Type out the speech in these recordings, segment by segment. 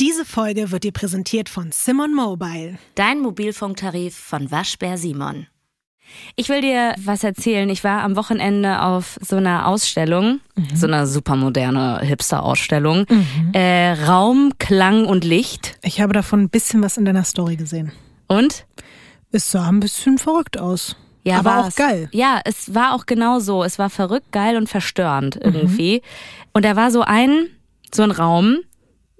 Diese Folge wird dir präsentiert von Simon Mobile. Dein Mobilfunktarif von Waschbär Simon. Ich will dir was erzählen. Ich war am Wochenende auf so einer Ausstellung, mhm. so einer supermoderne Hipster-Ausstellung. Mhm. Äh, Raum, Klang und Licht. Ich habe davon ein bisschen was in deiner Story gesehen. Und? Es sah ein bisschen verrückt aus. Ja, aber auch geil. Ja, es war auch genau so. Es war verrückt, geil und verstörend irgendwie. Mhm. Und da war so ein, so ein Raum,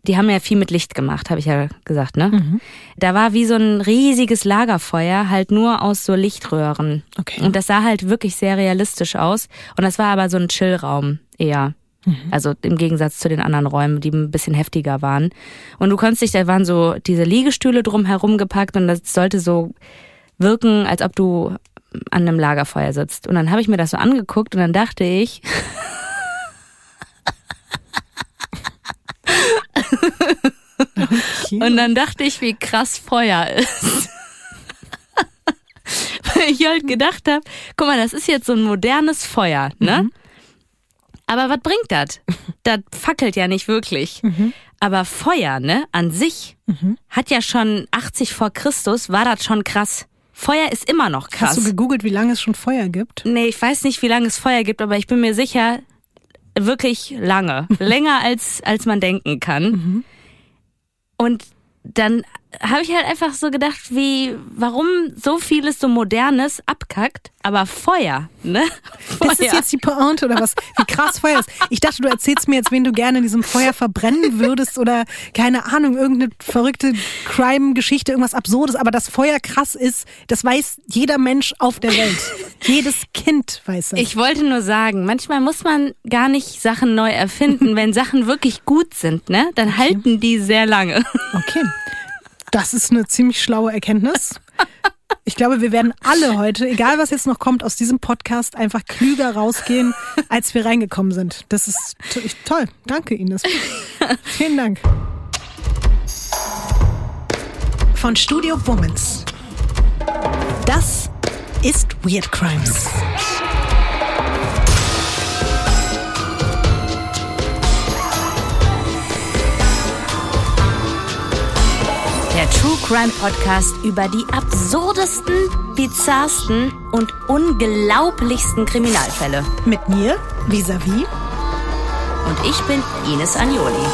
die haben ja viel mit Licht gemacht, habe ich ja gesagt, ne? Mhm. Da war wie so ein riesiges Lagerfeuer, halt nur aus so Lichtröhren. Okay. Und das sah halt wirklich sehr realistisch aus. Und das war aber so ein Chillraum eher. Mhm. Also im Gegensatz zu den anderen Räumen, die ein bisschen heftiger waren. Und du konntest dich, da waren so diese Liegestühle drum herum gepackt und das sollte so wirken, als ob du an einem Lagerfeuer sitzt. Und dann habe ich mir das so angeguckt und dann dachte ich, Okay. Und dann dachte ich, wie krass Feuer ist. Weil ich halt gedacht habe, guck mal, das ist jetzt so ein modernes Feuer, ne? Mhm. Aber was bringt das? Das fackelt ja nicht wirklich. Mhm. Aber Feuer, ne, an sich mhm. hat ja schon 80 vor Christus, war das schon krass. Feuer ist immer noch krass. Hast du gegoogelt, wie lange es schon Feuer gibt? Nee, ich weiß nicht, wie lange es Feuer gibt, aber ich bin mir sicher, wirklich lange. Länger als, als man denken kann. Und dann habe ich halt einfach so gedacht, wie, warum so vieles so Modernes abkackt, aber Feuer, ne? Feuer. Das ist jetzt die Pointe oder was? Wie krass Feuer ist. Ich dachte, du erzählst mir jetzt, wen du gerne in diesem Feuer verbrennen würdest oder keine Ahnung, irgendeine verrückte Crime-Geschichte, irgendwas Absurdes, aber dass Feuer krass ist, das weiß jeder Mensch auf der Welt. Jedes Kind weiß das. Ich wollte nur sagen, manchmal muss man gar nicht Sachen neu erfinden. Wenn Sachen wirklich gut sind, ne, dann okay. halten die sehr lange. Okay. Das ist eine ziemlich schlaue Erkenntnis. Ich glaube, wir werden alle heute, egal was jetzt noch kommt, aus diesem Podcast einfach klüger rausgehen, als wir reingekommen sind. Das ist toll. Danke, Ines. Vielen Dank. Von Studio Womans. Das ist Weird Crimes. True Crime Podcast über die absurdesten, bizarrsten und unglaublichsten Kriminalfälle. Mit mir, Visavi. Und ich bin Ines Agnoli.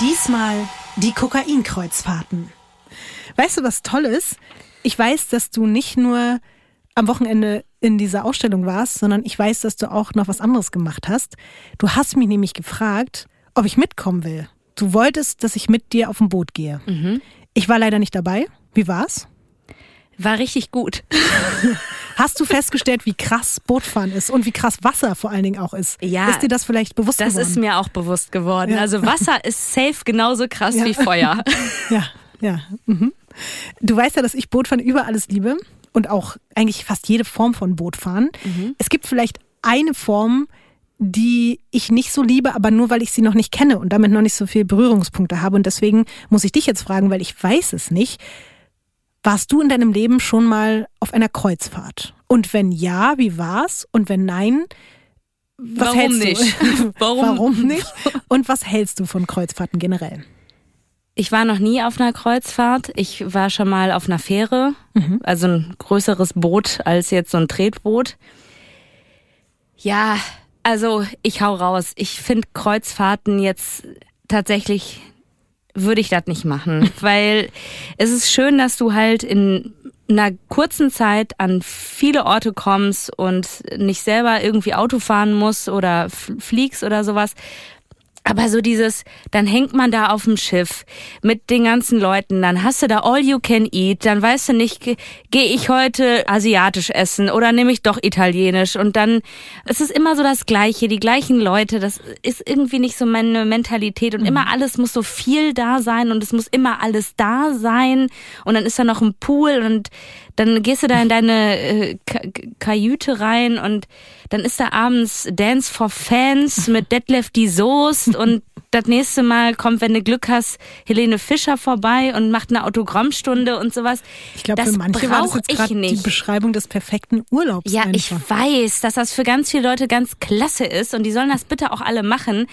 Diesmal die Kokainkreuzfahrten. Weißt du, was toll ist? Ich weiß, dass du nicht nur am Wochenende in dieser Ausstellung warst, sondern ich weiß, dass du auch noch was anderes gemacht hast. Du hast mich nämlich gefragt, ob ich mitkommen will. Du wolltest, dass ich mit dir auf ein Boot gehe. Mhm. Ich war leider nicht dabei. Wie war's? War richtig gut. Hast du festgestellt, wie krass Bootfahren ist und wie krass Wasser vor allen Dingen auch ist? Ja. Ist dir das vielleicht bewusst das geworden? Das ist mir auch bewusst geworden. Ja. Also Wasser ist safe genauso krass ja. wie Feuer. Ja, ja. Mhm. Du weißt ja, dass ich Bootfahren über alles liebe und auch eigentlich fast jede Form von Bootfahren. Mhm. Es gibt vielleicht eine Form, die ich nicht so liebe, aber nur weil ich sie noch nicht kenne und damit noch nicht so viele Berührungspunkte habe. Und deswegen muss ich dich jetzt fragen, weil ich weiß es nicht. Warst du in deinem Leben schon mal auf einer Kreuzfahrt? Und wenn ja, wie war's? Und wenn nein, was Warum hältst nicht? du? Warum? Warum nicht? Und was hältst du von Kreuzfahrten generell? Ich war noch nie auf einer Kreuzfahrt. Ich war schon mal auf einer Fähre, mhm. also ein größeres Boot als jetzt so ein Tretboot. Ja, also ich hau raus. Ich finde Kreuzfahrten jetzt tatsächlich würde ich das nicht machen, weil es ist schön, dass du halt in einer kurzen Zeit an viele Orte kommst und nicht selber irgendwie Auto fahren musst oder fliegst oder sowas. Aber so dieses, dann hängt man da auf dem Schiff mit den ganzen Leuten, dann hast du da all you can eat, dann weißt du nicht, gehe ich heute asiatisch essen oder nehme ich doch italienisch und dann, es ist immer so das Gleiche, die gleichen Leute, das ist irgendwie nicht so meine Mentalität und mhm. immer alles muss so viel da sein und es muss immer alles da sein und dann ist da noch ein Pool und Dann gehst du da in deine äh, Kajüte rein und dann ist da abends Dance for Fans mit Detlef die Soest und das nächste Mal kommt, wenn du Glück hast, Helene Fischer vorbei und macht eine Autogrammstunde und sowas. Ich glaube, für manche war das jetzt die Beschreibung des perfekten Urlaubs. Ja, einfach. ich weiß, dass das für ganz viele Leute ganz klasse ist und die sollen das bitte auch alle machen.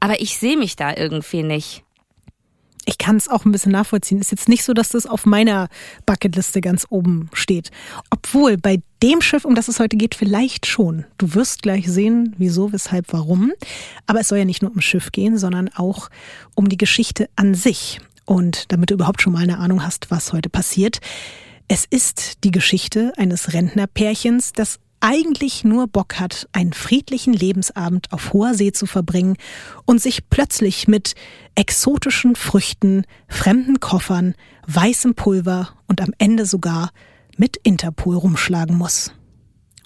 Aber ich sehe mich da irgendwie nicht ich kann es auch ein bisschen nachvollziehen. Ist jetzt nicht so, dass das auf meiner Bucketliste ganz oben steht. Obwohl bei dem Schiff, um das es heute geht, vielleicht schon. Du wirst gleich sehen, wieso, weshalb, warum. Aber es soll ja nicht nur um Schiff gehen, sondern auch um die Geschichte an sich. Und damit du überhaupt schon mal eine Ahnung hast, was heute passiert. Es ist die Geschichte eines Rentnerpärchens, das eigentlich nur Bock hat, einen friedlichen Lebensabend auf hoher See zu verbringen und sich plötzlich mit exotischen Früchten, fremden Koffern, weißem Pulver und am Ende sogar mit Interpol rumschlagen muss.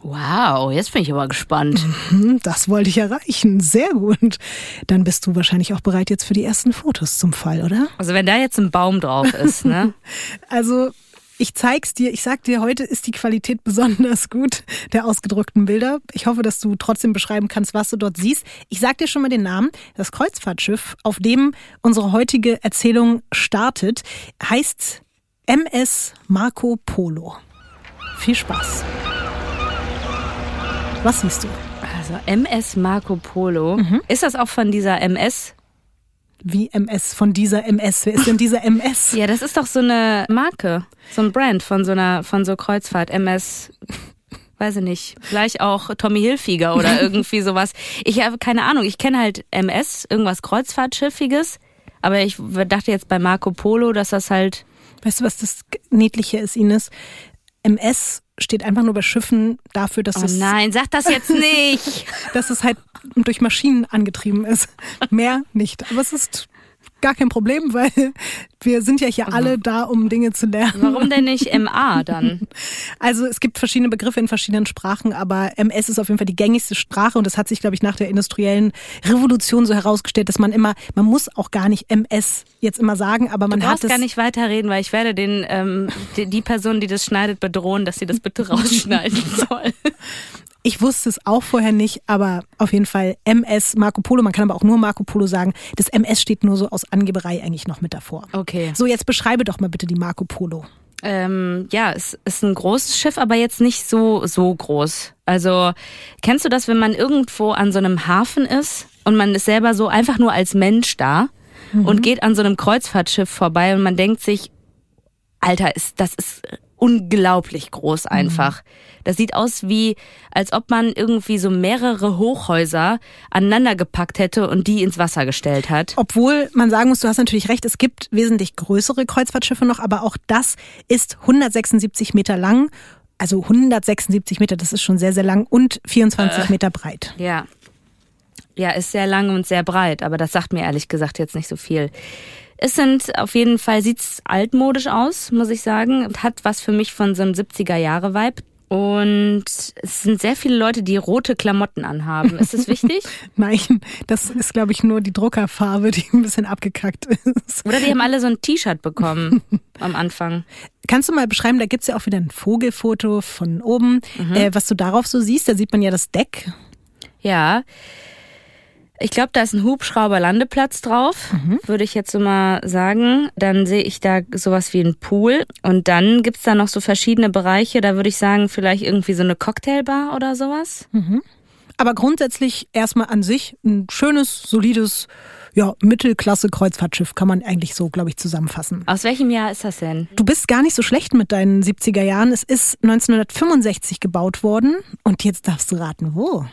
Wow, jetzt bin ich aber gespannt. Mhm, das wollte ich erreichen. Sehr gut. Dann bist du wahrscheinlich auch bereit jetzt für die ersten Fotos zum Fall, oder? Also wenn da jetzt ein Baum drauf ist, ne? also ich zeig's dir, ich sag dir, heute ist die Qualität besonders gut der ausgedruckten Bilder. Ich hoffe, dass du trotzdem beschreiben kannst, was du dort siehst. Ich sag dir schon mal den Namen. Das Kreuzfahrtschiff, auf dem unsere heutige Erzählung startet, heißt MS Marco Polo. Viel Spaß. Was siehst du? Also MS Marco Polo. Mhm. Ist das auch von dieser MS wie MS von dieser MS. Wer ist denn dieser MS? Ja, das ist doch so eine Marke, so ein Brand von so einer, von so Kreuzfahrt. MS, weiß ich nicht, vielleicht auch Tommy Hilfiger oder irgendwie sowas. Ich habe keine Ahnung, ich kenne halt MS, irgendwas Kreuzfahrtschiffiges, aber ich dachte jetzt bei Marco Polo, dass das halt. Weißt du, was das Niedliche ist, Ines? MS steht einfach nur bei Schiffen dafür, dass oh es. Nein, sag das jetzt nicht! dass es halt durch Maschinen angetrieben ist. Mehr nicht. Aber es ist gar kein Problem, weil wir sind ja hier alle da, um Dinge zu lernen. Warum denn nicht MA dann? Also es gibt verschiedene Begriffe in verschiedenen Sprachen, aber MS ist auf jeden Fall die gängigste Sprache und das hat sich, glaube ich, nach der industriellen Revolution so herausgestellt, dass man immer, man muss auch gar nicht MS jetzt immer sagen, aber man du hat es. gar nicht weiterreden, weil ich werde den ähm, die, die Person, die das schneidet, bedrohen, dass sie das bitte rausschneiden soll. Ich wusste es auch vorher nicht, aber auf jeden Fall MS Marco Polo. Man kann aber auch nur Marco Polo sagen. Das MS steht nur so aus Angeberei eigentlich noch mit davor. Okay. So, jetzt beschreibe doch mal bitte die Marco Polo. Ähm, ja, es ist ein großes Schiff, aber jetzt nicht so, so groß. Also, kennst du das, wenn man irgendwo an so einem Hafen ist und man ist selber so einfach nur als Mensch da mhm. und geht an so einem Kreuzfahrtschiff vorbei und man denkt sich, Alter, ist, das ist unglaublich groß einfach. Mhm. Das sieht aus wie, als ob man irgendwie so mehrere Hochhäuser aneinander gepackt hätte und die ins Wasser gestellt hat. Obwohl man sagen muss, du hast natürlich recht, es gibt wesentlich größere Kreuzfahrtschiffe noch, aber auch das ist 176 Meter lang. Also 176 Meter, das ist schon sehr, sehr lang und 24 äh, Meter breit. Ja. Ja, ist sehr lang und sehr breit, aber das sagt mir ehrlich gesagt jetzt nicht so viel. Es sind auf jeden Fall, sieht's altmodisch aus, muss ich sagen. Hat was für mich von so einem 70er-Jahre-Vibe. Und es sind sehr viele Leute, die rote Klamotten anhaben. Ist das wichtig? Nein, das ist, glaube ich, nur die Druckerfarbe, die ein bisschen abgekackt ist. Oder die haben alle so ein T-Shirt bekommen am Anfang. Kannst du mal beschreiben, da gibt's ja auch wieder ein Vogelfoto von oben. Mhm. Äh, was du darauf so siehst, da sieht man ja das Deck. Ja, ich glaube, da ist ein Hubschrauberlandeplatz drauf, mhm. würde ich jetzt so mal sagen. Dann sehe ich da sowas wie einen Pool. Und dann gibt's da noch so verschiedene Bereiche. Da würde ich sagen, vielleicht irgendwie so eine Cocktailbar oder sowas. Mhm. Aber grundsätzlich erstmal an sich ein schönes, solides, ja, Mittelklasse-Kreuzfahrtschiff kann man eigentlich so, glaube ich, zusammenfassen. Aus welchem Jahr ist das denn? Du bist gar nicht so schlecht mit deinen 70er Jahren. Es ist 1965 gebaut worden. Und jetzt darfst du raten, wo?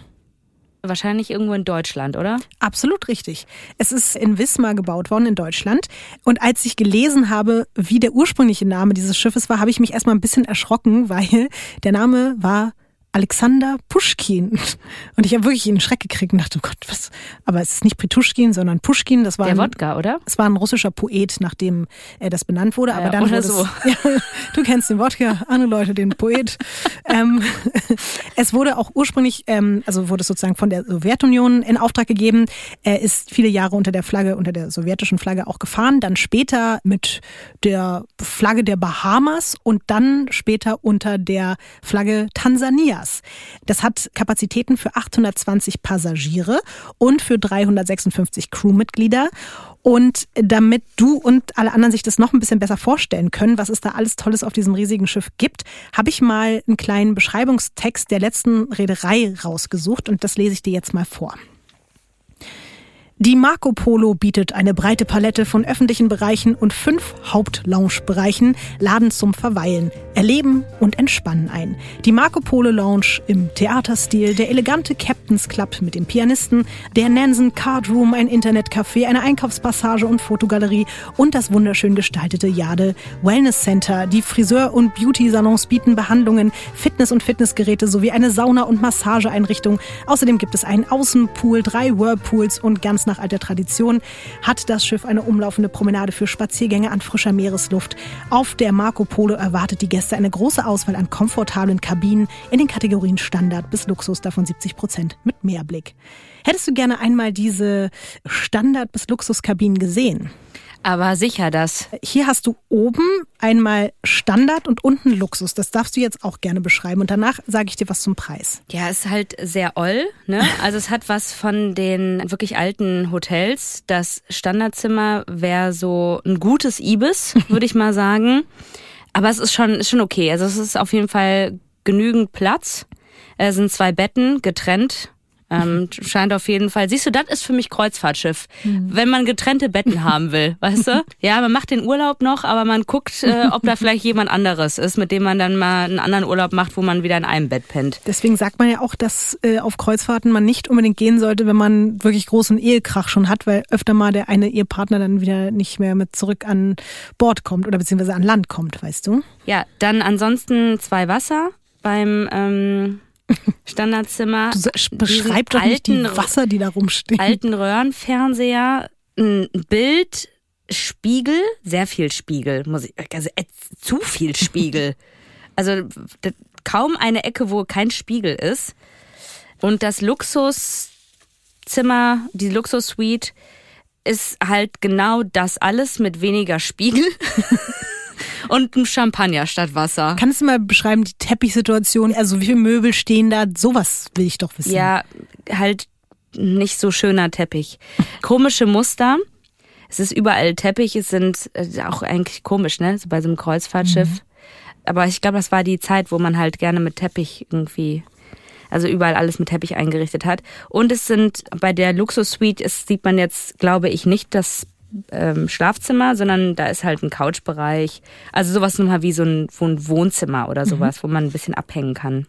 Wahrscheinlich irgendwo in Deutschland, oder? Absolut richtig. Es ist in Wismar gebaut worden in Deutschland. Und als ich gelesen habe, wie der ursprüngliche Name dieses Schiffes war, habe ich mich erstmal ein bisschen erschrocken, weil der Name war Alexander Puschkin. Und ich habe wirklich einen Schreck gekriegt und dachte, oh Gott, was? Aber es ist nicht Prituschkin, sondern Puschkin. Das war Der ein, Wodka, oder? Es war ein russischer Poet, nachdem er das benannt wurde. Aber Ja, dann oder so. es, ja, du kennst den Wodka, andere Leute den Poet. ähm, es wurde auch ursprünglich, ähm, also wurde es sozusagen von der Sowjetunion in Auftrag gegeben. Er ist viele Jahre unter der Flagge, unter der sowjetischen Flagge auch gefahren. Dann später mit der Flagge der Bahamas und dann später unter der Flagge Tansanias. Das hat Kapazitäten für 820 Passagiere und für 356 Crewmitglieder. Und damit du und alle anderen sich das noch ein bisschen besser vorstellen können, was es da alles Tolles auf diesem riesigen Schiff gibt, habe ich mal einen kleinen Beschreibungstext der letzten Reederei rausgesucht und das lese ich dir jetzt mal vor. Die Marco Polo bietet eine breite Palette von öffentlichen Bereichen und fünf Hauptlounge-Bereichen Laden zum Verweilen, Erleben und Entspannen ein. Die Marco Polo Lounge im Theaterstil, der elegante Captain's Club mit dem Pianisten, der Nansen Card Room, ein Internetcafé, eine Einkaufspassage und Fotogalerie und das wunderschön gestaltete Jade Wellness Center. Die Friseur- und Beauty-Salons bieten Behandlungen, Fitness- und Fitnessgeräte sowie eine Sauna- und Massageeinrichtung. Außerdem gibt es einen Außenpool, drei Whirlpools und ganz nach alter Tradition hat das Schiff eine umlaufende Promenade für Spaziergänge an frischer Meeresluft. Auf der Marco Polo erwartet die Gäste eine große Auswahl an komfortablen Kabinen in den Kategorien Standard bis Luxus, davon 70 Prozent mit Meerblick. Hättest du gerne einmal diese Standard- bis Luxuskabinen gesehen? Aber sicher das. Hier hast du oben einmal Standard und unten Luxus. Das darfst du jetzt auch gerne beschreiben. Und danach sage ich dir was zum Preis. Ja, ist halt sehr oll, ne? Also es hat was von den wirklich alten Hotels. Das Standardzimmer wäre so ein gutes Ibis, würde ich mal sagen. Aber es ist schon, ist schon okay. Also es ist auf jeden Fall genügend Platz. Es sind zwei Betten getrennt. Ähm, scheint auf jeden Fall. Siehst du, das ist für mich Kreuzfahrtschiff. Wenn man getrennte Betten haben will, weißt du? Ja, man macht den Urlaub noch, aber man guckt, äh, ob da vielleicht jemand anderes ist, mit dem man dann mal einen anderen Urlaub macht, wo man wieder in einem Bett pennt. Deswegen sagt man ja auch, dass äh, auf Kreuzfahrten man nicht unbedingt gehen sollte, wenn man wirklich großen Ehekrach schon hat, weil öfter mal der eine Ehepartner dann wieder nicht mehr mit zurück an Bord kommt oder beziehungsweise an Land kommt, weißt du? Ja, dann ansonsten zwei Wasser beim ähm, Standardzimmer. Du beschreib doch nicht die alten- Wasser, die da rumstehen. alten Röhrenfernseher, ein Bild, Spiegel, sehr viel Spiegel, muss ich, also äh, zu viel Spiegel. Also kaum eine Ecke, wo kein Spiegel ist. Und das Luxuszimmer, die Luxussuite ist halt genau das alles mit weniger Spiegel und einem Champagner statt Wasser. Kannst du mal beschreiben, die Teppichsituation, also wie viele Möbel stehen da? Sowas will ich doch wissen. Ja, halt nicht so schöner Teppich. Komische Muster. Es ist überall Teppich. Es sind äh, auch eigentlich komisch, ne? So bei so einem Kreuzfahrtschiff. Aber ich glaube, das war die Zeit, wo man halt gerne mit Teppich irgendwie, also überall alles mit Teppich eingerichtet hat. Und es sind bei der Luxus-Suite, ist, sieht man jetzt, glaube ich, nicht das ähm, Schlafzimmer, sondern da ist halt ein Couchbereich. Also sowas nochmal wie so ein, wo ein Wohnzimmer oder sowas, wo man ein bisschen abhängen kann.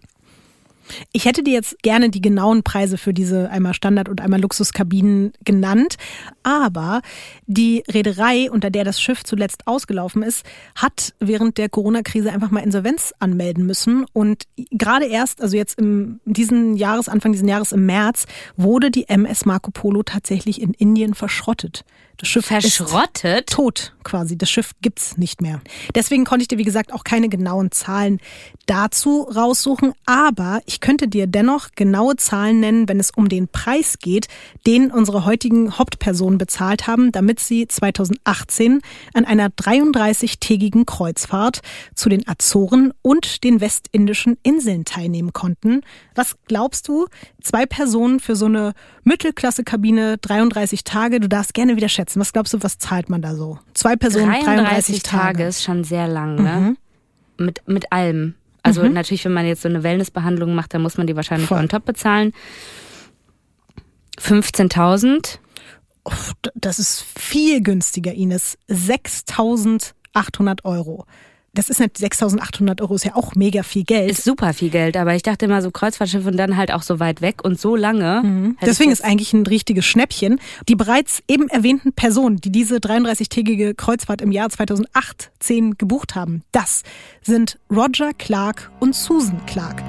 Ich hätte dir jetzt gerne die genauen Preise für diese einmal Standard- und einmal Luxuskabinen genannt, aber die Reederei, unter der das Schiff zuletzt ausgelaufen ist, hat während der Corona-Krise einfach mal Insolvenz anmelden müssen und gerade erst, also jetzt im diesen Jahres, Anfang diesen Jahres im März, wurde die MS Marco Polo tatsächlich in Indien verschrottet. Das Schiff ist Verschrottet? tot quasi. Das Schiff gibt's nicht mehr. Deswegen konnte ich dir, wie gesagt, auch keine genauen Zahlen dazu raussuchen. Aber ich könnte dir dennoch genaue Zahlen nennen, wenn es um den Preis geht, den unsere heutigen Hauptpersonen bezahlt haben, damit sie 2018 an einer 33-tägigen Kreuzfahrt zu den Azoren und den westindischen Inseln teilnehmen konnten. Was glaubst du? Zwei Personen für so eine Mittelklasse-Kabine, 33 Tage. Du darfst gerne wieder schätzen. Was glaubst du, was zahlt man da so? Zwei Personen, 33, Tage. ist schon sehr lang, ne? Mit, mit allem. Also natürlich, wenn man jetzt so eine Wellnessbehandlung macht, dann muss man die wahrscheinlich Voll. on top bezahlen. 15.000. Uff, d- Das ist viel günstiger, Ines. 6.800 Euro. Das ist nicht 6.800 Euro, ist ja auch mega viel Geld. Ist super viel Geld, aber ich dachte immer so Kreuzfahrtschiff und dann halt auch so weit weg und so lange. Hätte Deswegen ist eigentlich ein richtiges Schnäppchen. Die bereits eben erwähnten Personen, die diese 33-tägige Kreuzfahrt im Jahr 2018 gebucht haben, das sind Roger Clark und Susan Clark.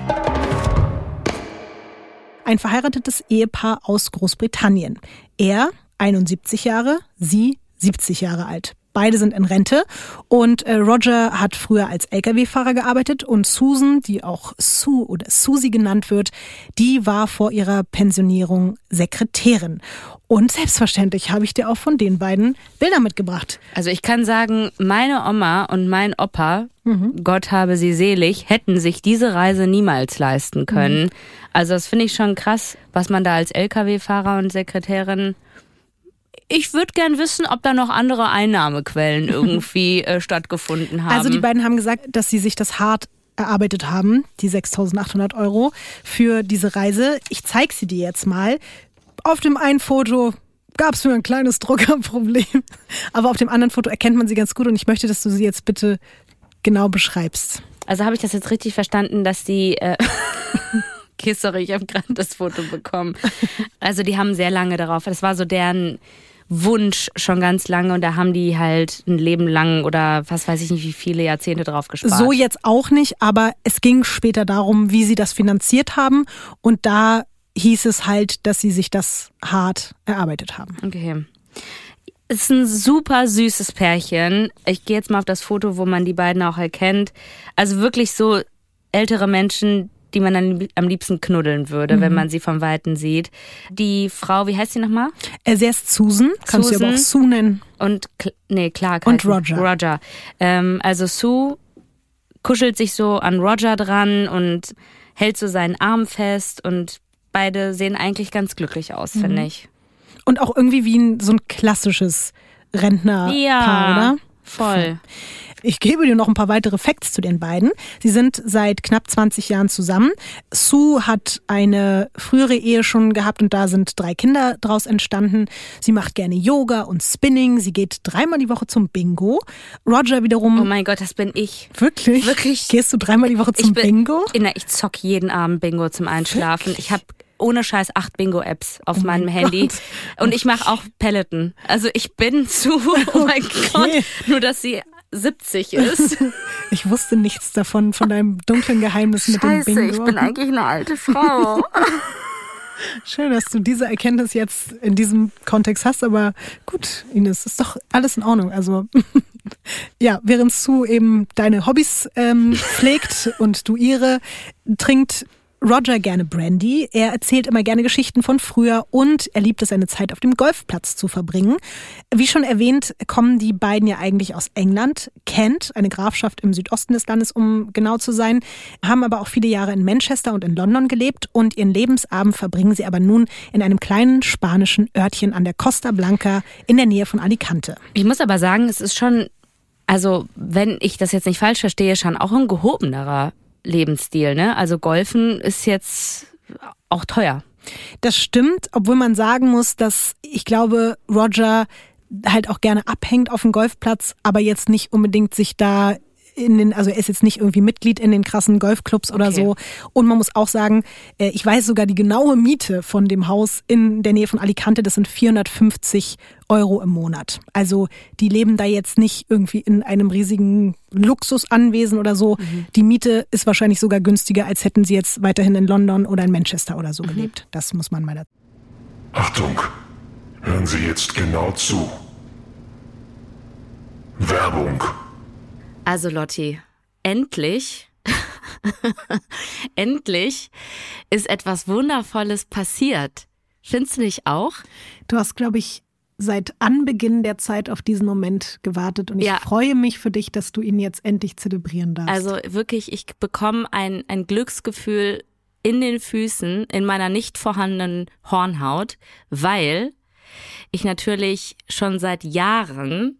ein verheiratetes Ehepaar aus Großbritannien. Er 71 Jahre, sie 70 Jahre alt. Beide sind in Rente und äh, Roger hat früher als Lkw-Fahrer gearbeitet und Susan, die auch Sue oder Susie genannt wird, die war vor ihrer Pensionierung Sekretärin. Und selbstverständlich habe ich dir auch von den beiden Bilder mitgebracht. Also ich kann sagen, meine Oma und mein Opa, mhm. Gott habe sie selig, hätten sich diese Reise niemals leisten können. Mhm. Also das finde ich schon krass, was man da als Lkw-Fahrer und Sekretärin ich würde gern wissen, ob da noch andere Einnahmequellen irgendwie äh, stattgefunden haben. Also die beiden haben gesagt, dass sie sich das hart erarbeitet haben, die 6.800 Euro für diese Reise. Ich zeige sie dir jetzt mal. Auf dem einen Foto gab es nur ein kleines Druckerproblem, aber auf dem anderen Foto erkennt man sie ganz gut und ich möchte, dass du sie jetzt bitte genau beschreibst. Also habe ich das jetzt richtig verstanden, dass die äh Sorry, ich habe gerade das Foto bekommen. Also die haben sehr lange darauf. Das war so deren Wunsch schon ganz lange und da haben die halt ein Leben lang oder was weiß ich nicht, wie viele Jahrzehnte drauf gespart. So jetzt auch nicht, aber es ging später darum, wie sie das finanziert haben und da hieß es halt, dass sie sich das hart erarbeitet haben. Okay. Es ist ein super süßes Pärchen. Ich gehe jetzt mal auf das Foto, wo man die beiden auch erkennt. Also wirklich so ältere Menschen, die man dann am liebsten knuddeln würde, mhm. wenn man sie vom Weiten sieht. Die Frau, wie heißt sie nochmal? Äh, sie heißt Susan, kannst Susan. du aber auch Sue nennen. Und, nee, klar. Und Roger. Roger. Ähm, also Sue kuschelt sich so an Roger dran und hält so seinen Arm fest und beide sehen eigentlich ganz glücklich aus, mhm. finde ich. Und auch irgendwie wie ein, so ein klassisches Rentnerpaar, ja, oder? Voll. Ich gebe dir noch ein paar weitere Facts zu den beiden. Sie sind seit knapp 20 Jahren zusammen. Sue hat eine frühere Ehe schon gehabt und da sind drei Kinder draus entstanden. Sie macht gerne Yoga und Spinning. Sie geht dreimal die Woche zum Bingo. Roger wiederum. Oh mein Gott, das bin ich. Wirklich? Wirklich? Gehst du dreimal die Woche zum ich bin, Bingo? In, ich zock jeden Abend Bingo zum Einschlafen. Wirklich? Ich habe ohne Scheiß acht Bingo-Apps auf oh meinem Handy. Gott. Und ich mache auch Peloton. Also ich bin zu, oh mein okay. Gott, nur dass sie 70 ist. Ich wusste nichts davon, von deinem dunklen Geheimnis Scheiße, mit dem Bingo. ich bin eigentlich eine alte Frau. Schön, dass du diese Erkenntnis jetzt in diesem Kontext hast, aber gut, Ines, ist doch alles in Ordnung. Also ja, während Sue eben deine Hobbys ähm, pflegt und du ihre, trinkt Roger gerne Brandy. Er erzählt immer gerne Geschichten von früher und er liebt es, seine Zeit auf dem Golfplatz zu verbringen. Wie schon erwähnt, kommen die beiden ja eigentlich aus England. Kent, eine Grafschaft im Südosten des Landes, um genau zu sein, haben aber auch viele Jahre in Manchester und in London gelebt und ihren Lebensabend verbringen sie aber nun in einem kleinen spanischen Örtchen an der Costa Blanca in der Nähe von Alicante. Ich muss aber sagen, es ist schon also, wenn ich das jetzt nicht falsch verstehe, schon auch ein gehobenerer Lebensstil. Ne? Also Golfen ist jetzt auch teuer. Das stimmt, obwohl man sagen muss, dass ich glaube, Roger halt auch gerne abhängt auf dem Golfplatz, aber jetzt nicht unbedingt sich da in den, also er ist jetzt nicht irgendwie Mitglied in den krassen Golfclubs oder okay. so. Und man muss auch sagen, äh, ich weiß sogar die genaue Miete von dem Haus in der Nähe von Alicante, das sind 450 Euro im Monat. Also die leben da jetzt nicht irgendwie in einem riesigen Luxusanwesen oder so. Mhm. Die Miete ist wahrscheinlich sogar günstiger, als hätten sie jetzt weiterhin in London oder in Manchester oder so mhm. gelebt. Das muss man mal dazu. Achtung, hören Sie jetzt genau zu. Werbung. Also Lotti, endlich, endlich ist etwas Wundervolles passiert. Findest du nicht auch? Du hast, glaube ich, seit Anbeginn der Zeit auf diesen Moment gewartet und ich ja. freue mich für dich, dass du ihn jetzt endlich zelebrieren darfst. Also wirklich, ich bekomme ein, ein Glücksgefühl in den Füßen, in meiner nicht vorhandenen Hornhaut, weil ich natürlich schon seit Jahren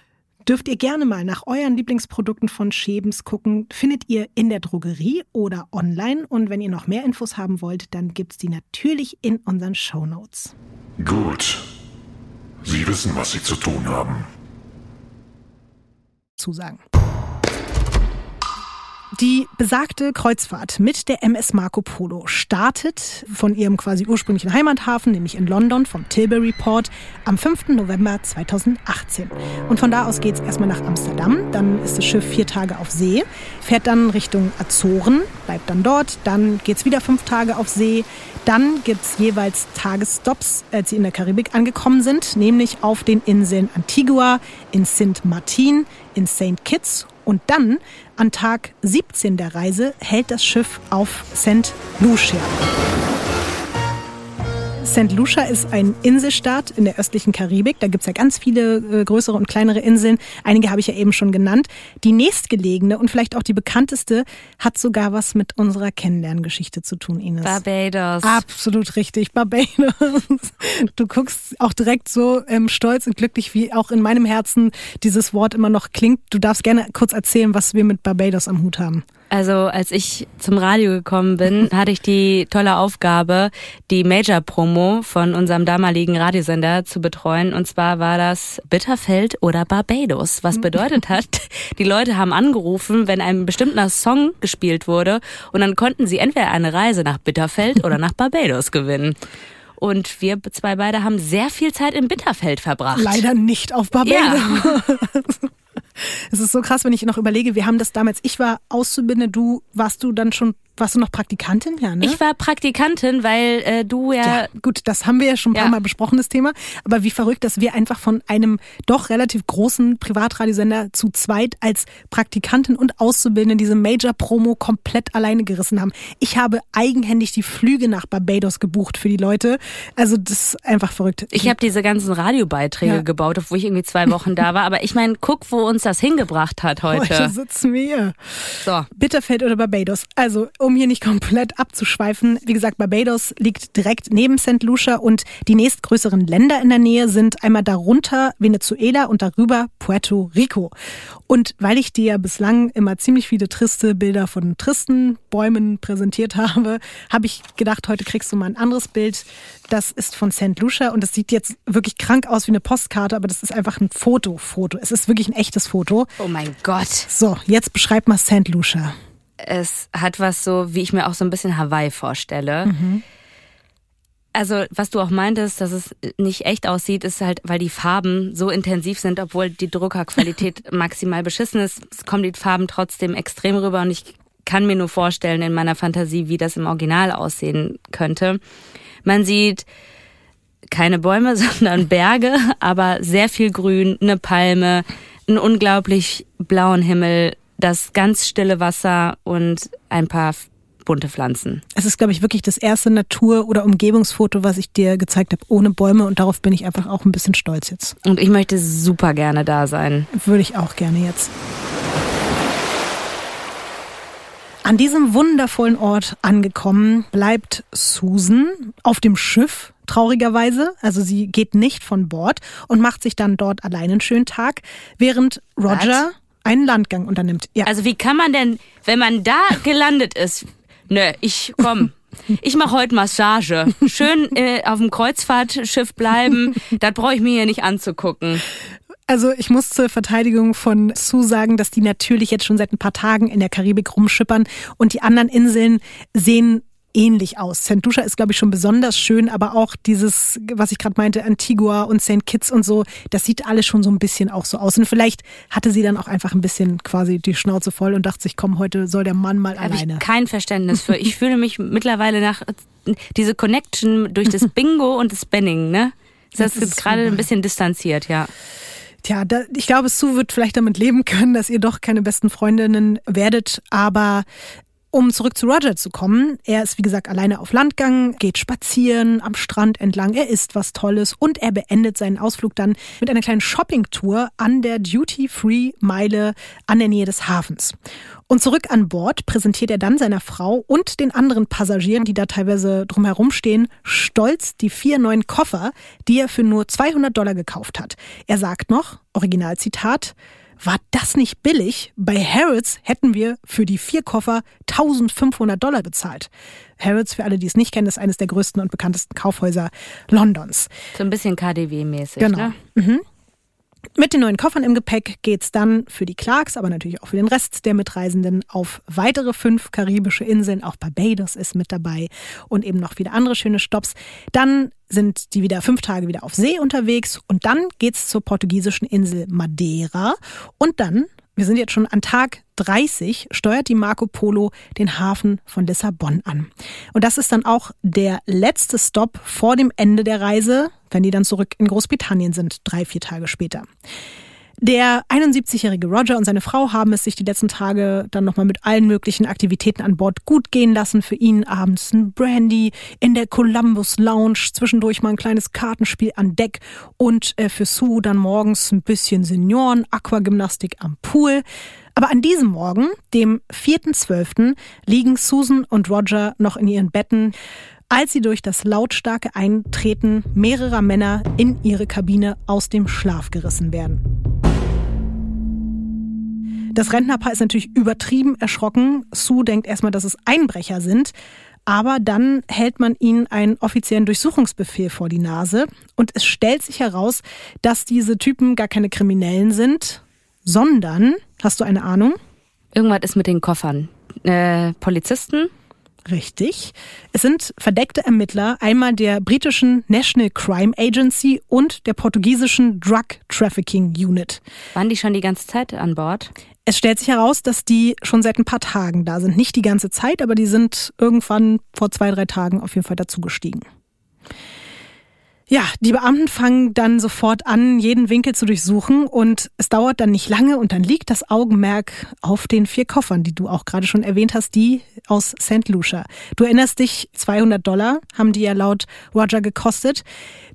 dürft ihr gerne mal nach euren Lieblingsprodukten von Schebens gucken. Findet ihr in der Drogerie oder online. Und wenn ihr noch mehr Infos haben wollt, dann gibt es die natürlich in unseren Show Notes. Gut. Sie wissen, was Sie zu tun haben. Zusagen. Die besagte Kreuzfahrt mit der MS Marco Polo startet von ihrem quasi ursprünglichen Heimathafen, nämlich in London, vom Tilbury Port, am 5. November 2018. Und von da aus geht es erstmal nach Amsterdam. Dann ist das Schiff vier Tage auf See, fährt dann Richtung Azoren, bleibt dann dort. Dann geht es wieder fünf Tage auf See. Dann gibt es jeweils Tagesstops, als sie in der Karibik angekommen sind, nämlich auf den Inseln Antigua, in Sint Martin, in St. Kitts und dann an Tag 17 der Reise hält das Schiff auf St. Lucia. St. Lucia ist ein Inselstaat in der östlichen Karibik. Da gibt's ja ganz viele äh, größere und kleinere Inseln. Einige habe ich ja eben schon genannt. Die nächstgelegene und vielleicht auch die bekannteste hat sogar was mit unserer Kennenlerngeschichte zu tun, Ines. Barbados. Absolut richtig, Barbados. Du guckst auch direkt so ähm, stolz und glücklich, wie auch in meinem Herzen dieses Wort immer noch klingt. Du darfst gerne kurz erzählen, was wir mit Barbados am Hut haben. Also als ich zum Radio gekommen bin, hatte ich die tolle Aufgabe, die Major-Promo von unserem damaligen Radiosender zu betreuen. Und zwar war das Bitterfeld oder Barbados, was bedeutet hat, die Leute haben angerufen, wenn ein bestimmter Song gespielt wurde und dann konnten sie entweder eine Reise nach Bitterfeld oder nach Barbados gewinnen. Und wir zwei beide haben sehr viel Zeit im Bitterfeld verbracht. Leider nicht auf Barbados. Ja. Es ist so krass, wenn ich noch überlege, wir haben das damals, ich war Auszubildende, du warst du dann schon warst du noch Praktikantin? Ja, ne? Ich war Praktikantin, weil äh, du ja, ja. Gut, das haben wir ja schon ein paar Mal besprochen, das Thema. Aber wie verrückt, dass wir einfach von einem doch relativ großen Privatradiosender zu zweit als Praktikantin und Auszubildende diese Major-Promo komplett alleine gerissen haben. Ich habe eigenhändig die Flüge nach Barbados gebucht für die Leute. Also das ist einfach verrückt. Ich habe diese ganzen Radiobeiträge ja. gebaut, obwohl ich irgendwie zwei Wochen da war. Aber ich meine, guck, wo uns das hingebracht hat heute. Heute sitzen wir hier. So. Bitterfeld oder Barbados. Also um hier nicht komplett abzuschweifen, wie gesagt, Barbados liegt direkt neben St. Lucia und die nächstgrößeren Länder in der Nähe sind einmal darunter Venezuela und darüber Puerto Rico. Und weil ich dir ja bislang immer ziemlich viele triste Bilder von tristen Bäumen präsentiert habe, habe ich gedacht, heute kriegst du mal ein anderes Bild. Das ist von St. Lucia und es sieht jetzt wirklich krank aus wie eine Postkarte, aber das ist einfach ein Foto. Foto. Es ist wirklich ein echtes Foto. Oh mein Gott. So, jetzt beschreib mal St. Lucia es hat was so, wie ich mir auch so ein bisschen Hawaii vorstelle. Mhm. Also, was du auch meintest, dass es nicht echt aussieht, ist halt, weil die Farben so intensiv sind, obwohl die Druckerqualität maximal beschissen ist, kommen die Farben trotzdem extrem rüber und ich kann mir nur vorstellen in meiner Fantasie, wie das im Original aussehen könnte. Man sieht keine Bäume, sondern Berge, aber sehr viel Grün, eine Palme, einen unglaublich blauen Himmel, das ganz stille Wasser und ein paar bunte Pflanzen. Es ist, glaube ich, wirklich das erste Natur- oder Umgebungsfoto, was ich dir gezeigt habe, ohne Bäume. Und darauf bin ich einfach auch ein bisschen stolz jetzt. Und ich möchte super gerne da sein. Würde ich auch gerne jetzt. An diesem wundervollen Ort angekommen, bleibt Susan auf dem Schiff, traurigerweise. Also sie geht nicht von Bord und macht sich dann dort allein einen schönen Tag, während Roger Was? Einen Landgang unternimmt. Ja. Also wie kann man denn, wenn man da gelandet ist, nö, ich komm. Ich mache heute Massage. Schön äh, auf dem Kreuzfahrtschiff bleiben. Das brauche ich mir hier nicht anzugucken. Also ich muss zur Verteidigung von Sue sagen, dass die natürlich jetzt schon seit ein paar Tagen in der Karibik rumschippern und die anderen Inseln sehen ähnlich aus. St. Lucia ist, glaube ich, schon besonders schön, aber auch dieses, was ich gerade meinte, Antigua und St. Kitts und so, das sieht alles schon so ein bisschen auch so aus. Und vielleicht hatte sie dann auch einfach ein bisschen quasi die Schnauze voll und dachte sich, komm, heute soll der Mann mal Hab alleine. Ich kein Verständnis für. Ich fühle mich mittlerweile nach diese Connection durch das Bingo und das Spanning, ne? Das, das ist gerade ein bisschen distanziert, ja. Tja, da, ich glaube, Sue wird vielleicht damit leben können, dass ihr doch keine besten Freundinnen werdet, aber um zurück zu Roger zu kommen, er ist wie gesagt alleine auf Landgang, geht spazieren am Strand entlang, er isst was Tolles und er beendet seinen Ausflug dann mit einer kleinen Shoppingtour an der Duty-Free-Meile an der Nähe des Hafens. Und zurück an Bord präsentiert er dann seiner Frau und den anderen Passagieren, die da teilweise drumherum stehen, stolz die vier neuen Koffer, die er für nur 200 Dollar gekauft hat. Er sagt noch, Originalzitat, war das nicht billig? Bei Harrods hätten wir für die vier Koffer 1500 Dollar bezahlt. Harrods, für alle, die es nicht kennen, ist eines der größten und bekanntesten Kaufhäuser Londons. So ein bisschen KDW-mäßig, genau. ne? Mhm. Mit den neuen Koffern im Gepäck geht's dann für die Clarks, aber natürlich auch für den Rest der Mitreisenden auf weitere fünf karibische Inseln. Auch Barbados ist mit dabei und eben noch viele andere schöne Stops. Dann sind die wieder fünf Tage wieder auf See unterwegs und dann geht's zur portugiesischen Insel Madeira und dann wir sind jetzt schon an Tag 30, steuert die Marco Polo den Hafen von Lissabon an. Und das ist dann auch der letzte Stopp vor dem Ende der Reise, wenn die dann zurück in Großbritannien sind, drei, vier Tage später. Der 71-jährige Roger und seine Frau haben es sich die letzten Tage dann nochmal mit allen möglichen Aktivitäten an Bord gut gehen lassen. Für ihn abends ein Brandy in der Columbus Lounge, zwischendurch mal ein kleines Kartenspiel an Deck und äh, für Sue dann morgens ein bisschen Senioren, Aquagymnastik am Pool. Aber an diesem Morgen, dem 4.12., liegen Susan und Roger noch in ihren Betten als sie durch das lautstarke Eintreten mehrerer Männer in ihre Kabine aus dem Schlaf gerissen werden. Das Rentnerpaar ist natürlich übertrieben erschrocken. Sue denkt erstmal, dass es Einbrecher sind. Aber dann hält man ihnen einen offiziellen Durchsuchungsbefehl vor die Nase. Und es stellt sich heraus, dass diese Typen gar keine Kriminellen sind, sondern, hast du eine Ahnung? Irgendwas ist mit den Koffern. Äh, Polizisten? Richtig. Es sind verdeckte Ermittler einmal der britischen National Crime Agency und der portugiesischen Drug Trafficking Unit. Waren die schon die ganze Zeit an Bord? Es stellt sich heraus, dass die schon seit ein paar Tagen da sind. Nicht die ganze Zeit, aber die sind irgendwann vor zwei, drei Tagen auf jeden Fall dazugestiegen. Ja, die Beamten fangen dann sofort an, jeden Winkel zu durchsuchen und es dauert dann nicht lange und dann liegt das Augenmerk auf den vier Koffern, die du auch gerade schon erwähnt hast, die aus St. Lucia. Du erinnerst dich, 200 Dollar haben die ja laut Roger gekostet.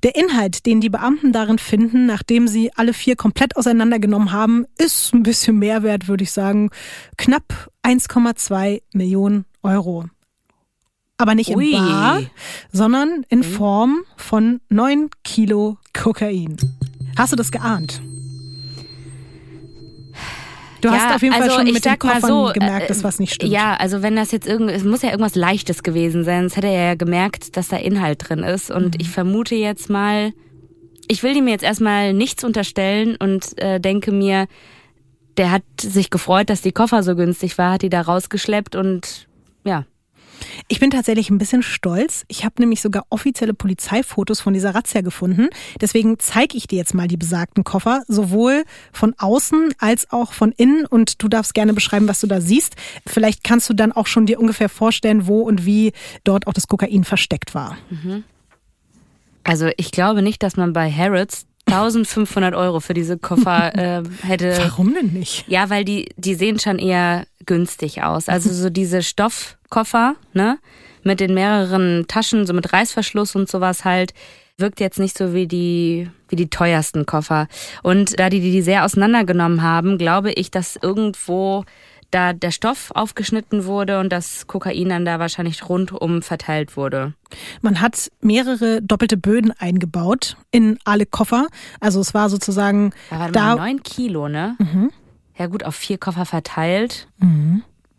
Der Inhalt, den die Beamten darin finden, nachdem sie alle vier komplett auseinandergenommen haben, ist ein bisschen mehr wert, würde ich sagen. Knapp 1,2 Millionen Euro aber nicht Ui. in Bar, sondern in Form von neun Kilo Kokain. Hast du das geahnt? Du ja, hast auf jeden Fall also schon mit den Koffern so, gemerkt, dass äh, was nicht stimmt. Ja, also wenn das jetzt irgendwie, es muss ja irgendwas Leichtes gewesen sein, sonst hätte er ja gemerkt, dass da Inhalt drin ist. Und mhm. ich vermute jetzt mal, ich will ihm jetzt erstmal nichts unterstellen und äh, denke mir, der hat sich gefreut, dass die Koffer so günstig war, hat die da rausgeschleppt und ja, ich bin tatsächlich ein bisschen stolz. Ich habe nämlich sogar offizielle Polizeifotos von dieser Razzia gefunden. Deswegen zeige ich dir jetzt mal die besagten Koffer, sowohl von außen als auch von innen. Und du darfst gerne beschreiben, was du da siehst. Vielleicht kannst du dann auch schon dir ungefähr vorstellen, wo und wie dort auch das Kokain versteckt war. Mhm. Also ich glaube nicht, dass man bei Harrods 1500 Euro für diese Koffer äh, hätte. Warum denn nicht? Ja, weil die, die sehen schon eher günstig aus. Also so diese Stoffkoffer, ne? Mit den mehreren Taschen, so mit Reißverschluss und sowas halt, wirkt jetzt nicht so wie die, wie die teuersten Koffer. Und da die die sehr auseinandergenommen haben, glaube ich, dass irgendwo da der Stoff aufgeschnitten wurde und das Kokain dann da wahrscheinlich rundum verteilt wurde. Man hat mehrere doppelte Böden eingebaut in alle Koffer. Also es war sozusagen Da da neun Kilo, ne? Mhm. Ja gut, auf vier Koffer verteilt.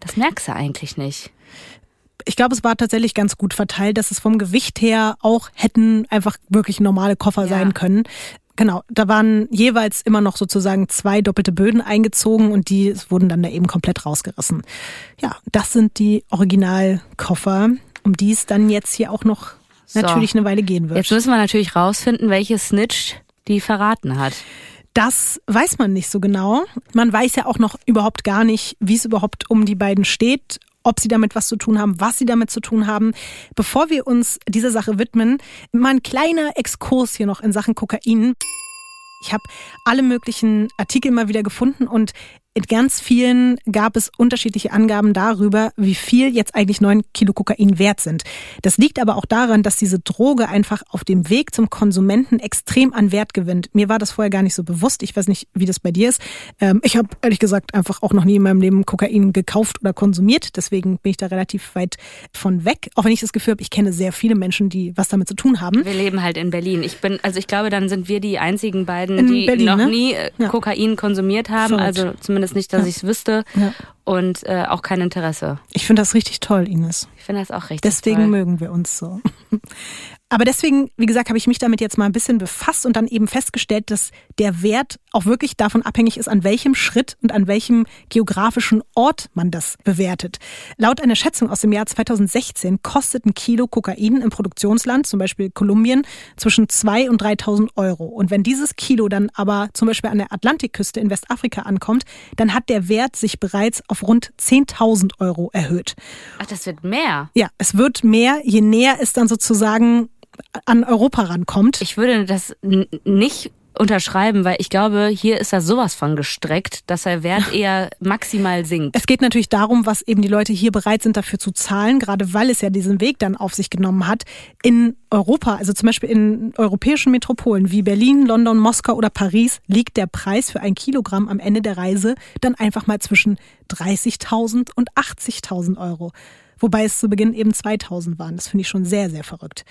Das merkst du eigentlich nicht. ich glaube, es war tatsächlich ganz gut verteilt, dass es vom Gewicht her auch hätten einfach wirklich normale Koffer Ja. sein können. Genau, da waren jeweils immer noch sozusagen zwei doppelte Böden eingezogen und die wurden dann da eben komplett rausgerissen. Ja, das sind die Originalkoffer, um die es dann jetzt hier auch noch So. natürlich eine Weile gehen wird. Jetzt müssen wir natürlich rausfinden, welche Snitch die verraten hat. Das weiß man nicht so genau. Man weiß ja auch noch überhaupt gar nicht, wie es überhaupt um die beiden steht, ob sie damit was zu tun haben, was sie damit zu tun haben. Bevor wir uns dieser Sache widmen, mal ein kleiner Exkurs hier noch in Sachen Kokain. Ich habe alle möglichen Artikel mal wieder gefunden und in ganz vielen gab es unterschiedliche Angaben darüber, wie viel jetzt eigentlich neun Kilo Kokain wert sind. Das liegt aber auch daran, dass diese Droge einfach auf dem Weg zum Konsumenten extrem an Wert gewinnt. Mir war das vorher gar nicht so bewusst. Ich weiß nicht, wie das bei dir ist. Ähm, ich habe ehrlich gesagt einfach auch noch nie in meinem Leben Kokain gekauft oder konsumiert. Deswegen bin ich da relativ weit von weg. Auch wenn ich das Gefühl habe, ich kenne sehr viele Menschen, die was damit zu tun haben. Wir leben halt in Berlin. Ich bin, also ich glaube, dann sind wir die einzigen beiden, In die Berlin, noch ne? nie äh, Ja. Kokain konsumiert haben. Verrückt. Also zumindest nicht, dass ich es wüsste. Ja. Und äh, auch kein Interesse. Ich finde das richtig toll, Ines. Ich finde das auch richtig Deswegen toll. mögen wir uns so. Aber deswegen, wie gesagt, habe ich mich damit jetzt mal ein bisschen befasst und dann eben festgestellt, dass der Wert auch wirklich davon abhängig ist, an welchem Schritt und an welchem geografischen Ort man das bewertet. Laut einer Schätzung aus dem Jahr 2016 kostet ein Kilo Kokain im Produktionsland, zum Beispiel Kolumbien, zwischen 2.000 und 3.000 Euro. Und wenn dieses Kilo dann aber zum Beispiel an der Atlantikküste in Westafrika ankommt, dann hat der Wert sich bereits auf rund 10.000 Euro erhöht. Ach, das wird mehr. Ja, es wird mehr, je näher es dann sozusagen an Europa rankommt. Ich würde das nicht unterschreiben, weil ich glaube, hier ist er sowas von gestreckt, dass der Wert eher maximal sinkt. es geht natürlich darum, was eben die Leute hier bereit sind dafür zu zahlen, gerade weil es ja diesen Weg dann auf sich genommen hat. In Europa, also zum Beispiel in europäischen Metropolen wie Berlin, London, Moskau oder Paris, liegt der Preis für ein Kilogramm am Ende der Reise dann einfach mal zwischen 30.000 und 80.000 Euro. Wobei es zu Beginn eben 2000 waren. Das finde ich schon sehr, sehr verrückt.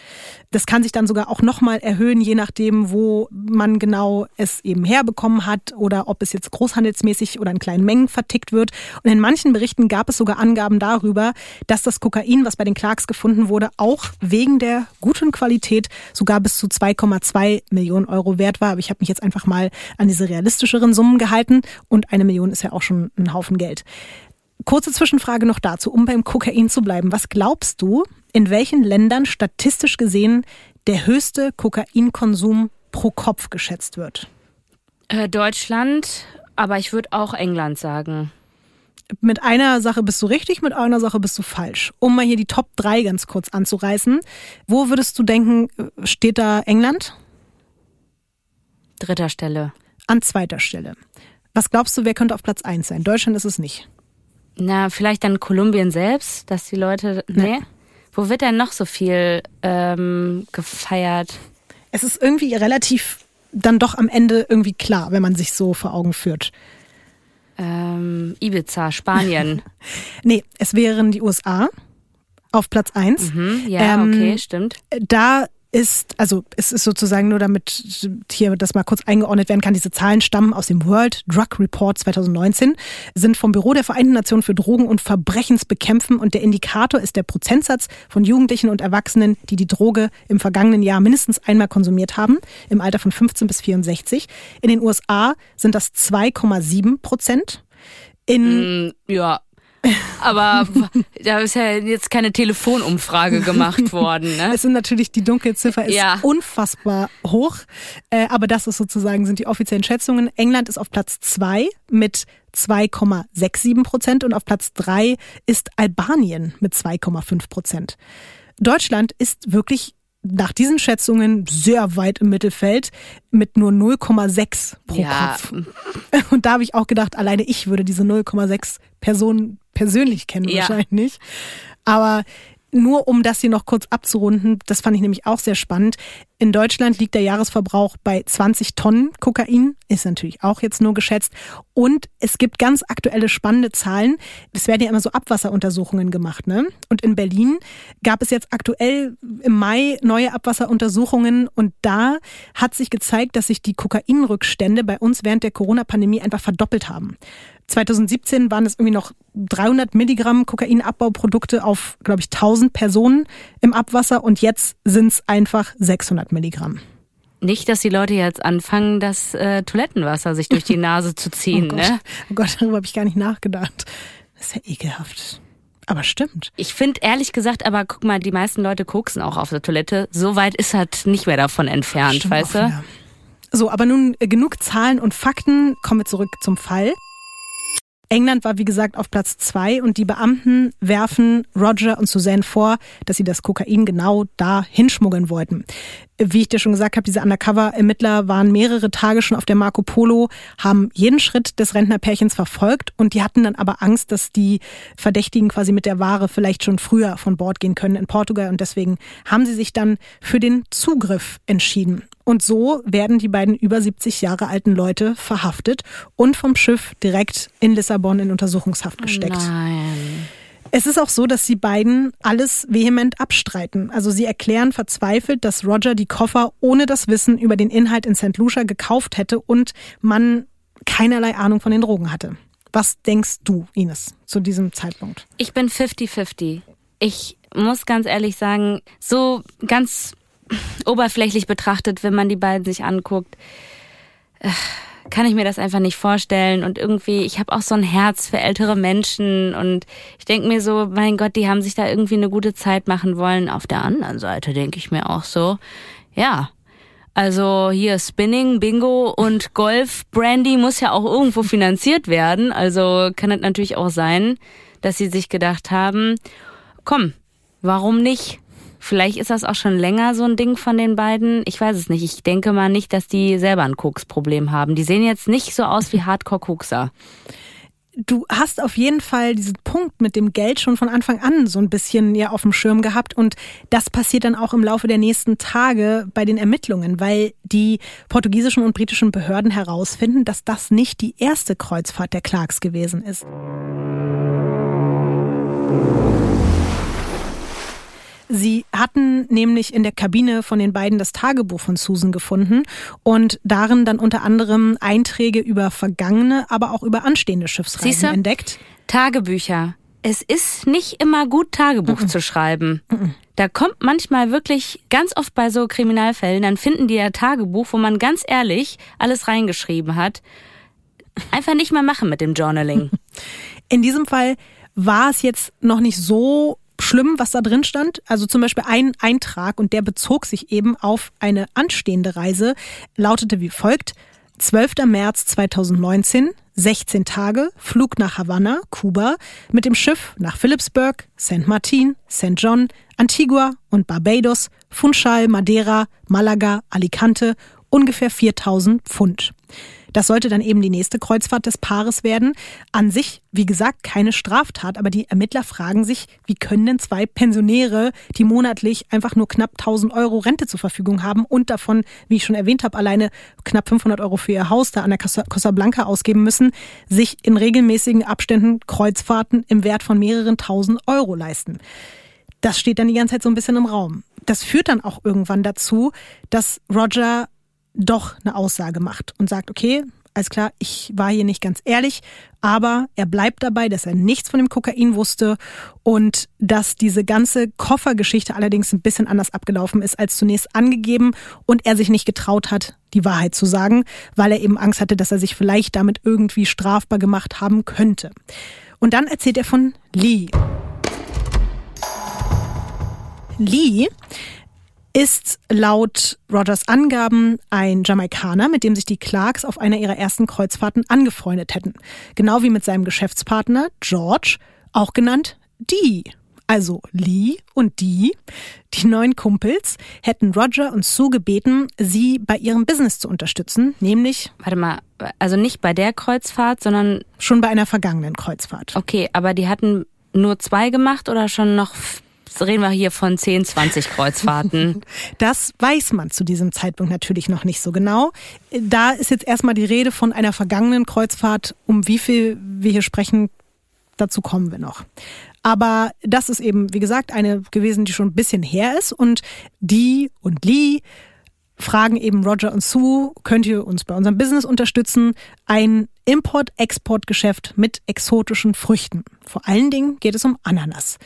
Das kann sich dann sogar auch nochmal erhöhen, je nachdem, wo man genau es eben herbekommen hat oder ob es jetzt großhandelsmäßig oder in kleinen Mengen vertickt wird. Und in manchen Berichten gab es sogar Angaben darüber, dass das Kokain, was bei den Clarks gefunden wurde, auch wegen der guten Qualität sogar bis zu 2,2 Millionen Euro wert war. Aber ich habe mich jetzt einfach mal an diese realistischeren Summen gehalten und eine Million ist ja auch schon ein Haufen Geld. Kurze Zwischenfrage noch dazu, um beim Kokain zu bleiben. Was glaubst du, in welchen Ländern statistisch gesehen der höchste Kokainkonsum pro Kopf geschätzt wird? Äh, Deutschland, aber ich würde auch England sagen. Mit einer Sache bist du richtig, mit einer Sache bist du falsch. Um mal hier die Top 3 ganz kurz anzureißen. Wo würdest du denken, steht da England? Dritter Stelle. An zweiter Stelle. Was glaubst du, wer könnte auf Platz 1 sein? Deutschland ist es nicht. Na, vielleicht dann Kolumbien selbst, dass die Leute. Nee. Wo wird denn noch so viel ähm, gefeiert? Es ist irgendwie relativ dann doch am Ende irgendwie klar, wenn man sich so vor Augen führt. Ähm, Ibiza, Spanien. Nee, es wären die USA auf Platz 1. hm, ja, Ähm, okay, stimmt. Da ist, also es ist sozusagen nur damit hier das mal kurz eingeordnet werden kann, diese Zahlen stammen aus dem World Drug Report 2019, sind vom Büro der Vereinten Nationen für Drogen- und Verbrechensbekämpfen und der Indikator ist der Prozentsatz von Jugendlichen und Erwachsenen, die die Droge im vergangenen Jahr mindestens einmal konsumiert haben, im Alter von 15 bis 64. In den USA sind das 2,7 Prozent. In Mm, ja. Aber da ist ja jetzt keine Telefonumfrage gemacht worden, ne? Es sind natürlich, die Dunkelziffer ist Ja. unfassbar hoch. Äh, aber das ist sozusagen, sind die offiziellen Schätzungen. England ist auf Platz zwei mit 2,67 Prozent und auf Platz drei ist Albanien mit 2,5 Prozent. Deutschland ist wirklich nach diesen Schätzungen sehr weit im Mittelfeld mit nur 0,6 pro ja. Kopf. Und da habe ich auch gedacht, alleine ich würde diese 0,6 Personen persönlich kennen ja. wahrscheinlich. Aber nur um das hier noch kurz abzurunden, das fand ich nämlich auch sehr spannend. In Deutschland liegt der Jahresverbrauch bei 20 Tonnen Kokain, ist natürlich auch jetzt nur geschätzt. Und es gibt ganz aktuelle spannende Zahlen. Es werden ja immer so Abwasseruntersuchungen gemacht, ne? Und in Berlin gab es jetzt aktuell im Mai neue Abwasseruntersuchungen und da hat sich gezeigt, dass sich die Kokainrückstände bei uns während der Corona-Pandemie einfach verdoppelt haben. 2017 waren es irgendwie noch 300 Milligramm Kokainabbauprodukte auf, glaube ich, 1000 Personen im Abwasser und jetzt sind es einfach 600 Milligramm. Nicht, dass die Leute jetzt anfangen, das äh, Toilettenwasser sich durch die Nase zu ziehen. oh Gott, ne? oh Gott darüber habe ich gar nicht nachgedacht. Das ist ja ekelhaft. Aber stimmt. Ich finde ehrlich gesagt, aber guck mal, die meisten Leute koksen auch auf der Toilette. So weit ist halt nicht mehr davon entfernt, stimmt weißt du? So, aber nun äh, genug Zahlen und Fakten. Kommen wir zurück zum Fall. England war wie gesagt auf Platz zwei und die Beamten werfen Roger und Suzanne vor, dass sie das Kokain genau da hinschmuggeln wollten. Wie ich dir schon gesagt habe, diese Undercover-Ermittler waren mehrere Tage schon auf der Marco Polo, haben jeden Schritt des Rentnerpärchens verfolgt und die hatten dann aber Angst, dass die Verdächtigen quasi mit der Ware vielleicht schon früher von Bord gehen können in Portugal und deswegen haben sie sich dann für den Zugriff entschieden. Und so werden die beiden über 70 Jahre alten Leute verhaftet und vom Schiff direkt in Lissabon in Untersuchungshaft gesteckt. Nein. Es ist auch so, dass die beiden alles vehement abstreiten. Also sie erklären verzweifelt, dass Roger die Koffer ohne das Wissen über den Inhalt in St. Lucia gekauft hätte und man keinerlei Ahnung von den Drogen hatte. Was denkst du, Ines, zu diesem Zeitpunkt? Ich bin 50-50. Ich muss ganz ehrlich sagen, so ganz oberflächlich betrachtet, wenn man die beiden sich anguckt, äh, kann ich mir das einfach nicht vorstellen. Und irgendwie, ich habe auch so ein Herz für ältere Menschen und ich denke mir so, mein Gott, die haben sich da irgendwie eine gute Zeit machen wollen. Auf der anderen Seite denke ich mir auch so, ja. Also hier Spinning, Bingo und Golf, Brandy muss ja auch irgendwo finanziert werden. Also kann es natürlich auch sein, dass sie sich gedacht haben, komm, warum nicht? Vielleicht ist das auch schon länger so ein Ding von den beiden. Ich weiß es nicht. Ich denke mal nicht, dass die selber ein Koksproblem haben. Die sehen jetzt nicht so aus wie Hardcore-Kokser. Du hast auf jeden Fall diesen Punkt mit dem Geld schon von Anfang an so ein bisschen ja auf dem Schirm gehabt und das passiert dann auch im Laufe der nächsten Tage bei den Ermittlungen, weil die portugiesischen und britischen Behörden herausfinden, dass das nicht die erste Kreuzfahrt der Clarks gewesen ist. Sie hatten nämlich in der Kabine von den beiden das Tagebuch von Susan gefunden und darin dann unter anderem Einträge über vergangene, aber auch über anstehende Schiffsreisen Siehste? entdeckt. Tagebücher. Es ist nicht immer gut, Tagebuch mm zu schreiben. Mm da kommt manchmal wirklich ganz oft bei so Kriminalfällen, dann finden die ja Tagebuch, wo man ganz ehrlich alles reingeschrieben hat. Einfach nicht mal machen mit dem Journaling. In diesem Fall war es jetzt noch nicht so schlimm, was da drin stand. Also zum Beispiel ein Eintrag und der bezog sich eben auf eine anstehende Reise, lautete wie folgt. 12. März 2019, 16 Tage, Flug nach Havanna, Kuba, mit dem Schiff nach Philipsburg, St. Martin, St. John, Antigua und Barbados, Funchal, Madeira, Malaga, Alicante, ungefähr 4000 Pfund. Das sollte dann eben die nächste Kreuzfahrt des Paares werden. An sich, wie gesagt, keine Straftat, aber die Ermittler fragen sich, wie können denn zwei Pensionäre, die monatlich einfach nur knapp 1000 Euro Rente zur Verfügung haben und davon, wie ich schon erwähnt habe, alleine knapp 500 Euro für ihr Haus da an der Costa Blanca ausgeben müssen, sich in regelmäßigen Abständen Kreuzfahrten im Wert von mehreren tausend Euro leisten. Das steht dann die ganze Zeit so ein bisschen im Raum. Das führt dann auch irgendwann dazu, dass Roger doch eine Aussage macht und sagt, okay, alles klar, ich war hier nicht ganz ehrlich, aber er bleibt dabei, dass er nichts von dem Kokain wusste und dass diese ganze Koffergeschichte allerdings ein bisschen anders abgelaufen ist als zunächst angegeben und er sich nicht getraut hat, die Wahrheit zu sagen, weil er eben Angst hatte, dass er sich vielleicht damit irgendwie strafbar gemacht haben könnte. Und dann erzählt er von Lee. Lee ist laut Rogers Angaben ein Jamaikaner, mit dem sich die Clarks auf einer ihrer ersten Kreuzfahrten angefreundet hätten. Genau wie mit seinem Geschäftspartner George, auch genannt Dee. also Lee und die, die neuen Kumpels, hätten Roger und Sue gebeten, sie bei ihrem Business zu unterstützen, nämlich. Warte mal, also nicht bei der Kreuzfahrt, sondern. Schon bei einer vergangenen Kreuzfahrt. Okay, aber die hatten nur zwei gemacht oder schon noch reden wir hier von 10, 20 Kreuzfahrten. Das weiß man zu diesem Zeitpunkt natürlich noch nicht so genau. Da ist jetzt erstmal die Rede von einer vergangenen Kreuzfahrt. Um wie viel wir hier sprechen, dazu kommen wir noch. Aber das ist eben, wie gesagt, eine gewesen, die schon ein bisschen her ist. Und die und Lee fragen eben Roger und Sue, könnt ihr uns bei unserem Business unterstützen? Ein Import-Export-Geschäft mit exotischen Früchten. Vor allen Dingen geht es um Ananas.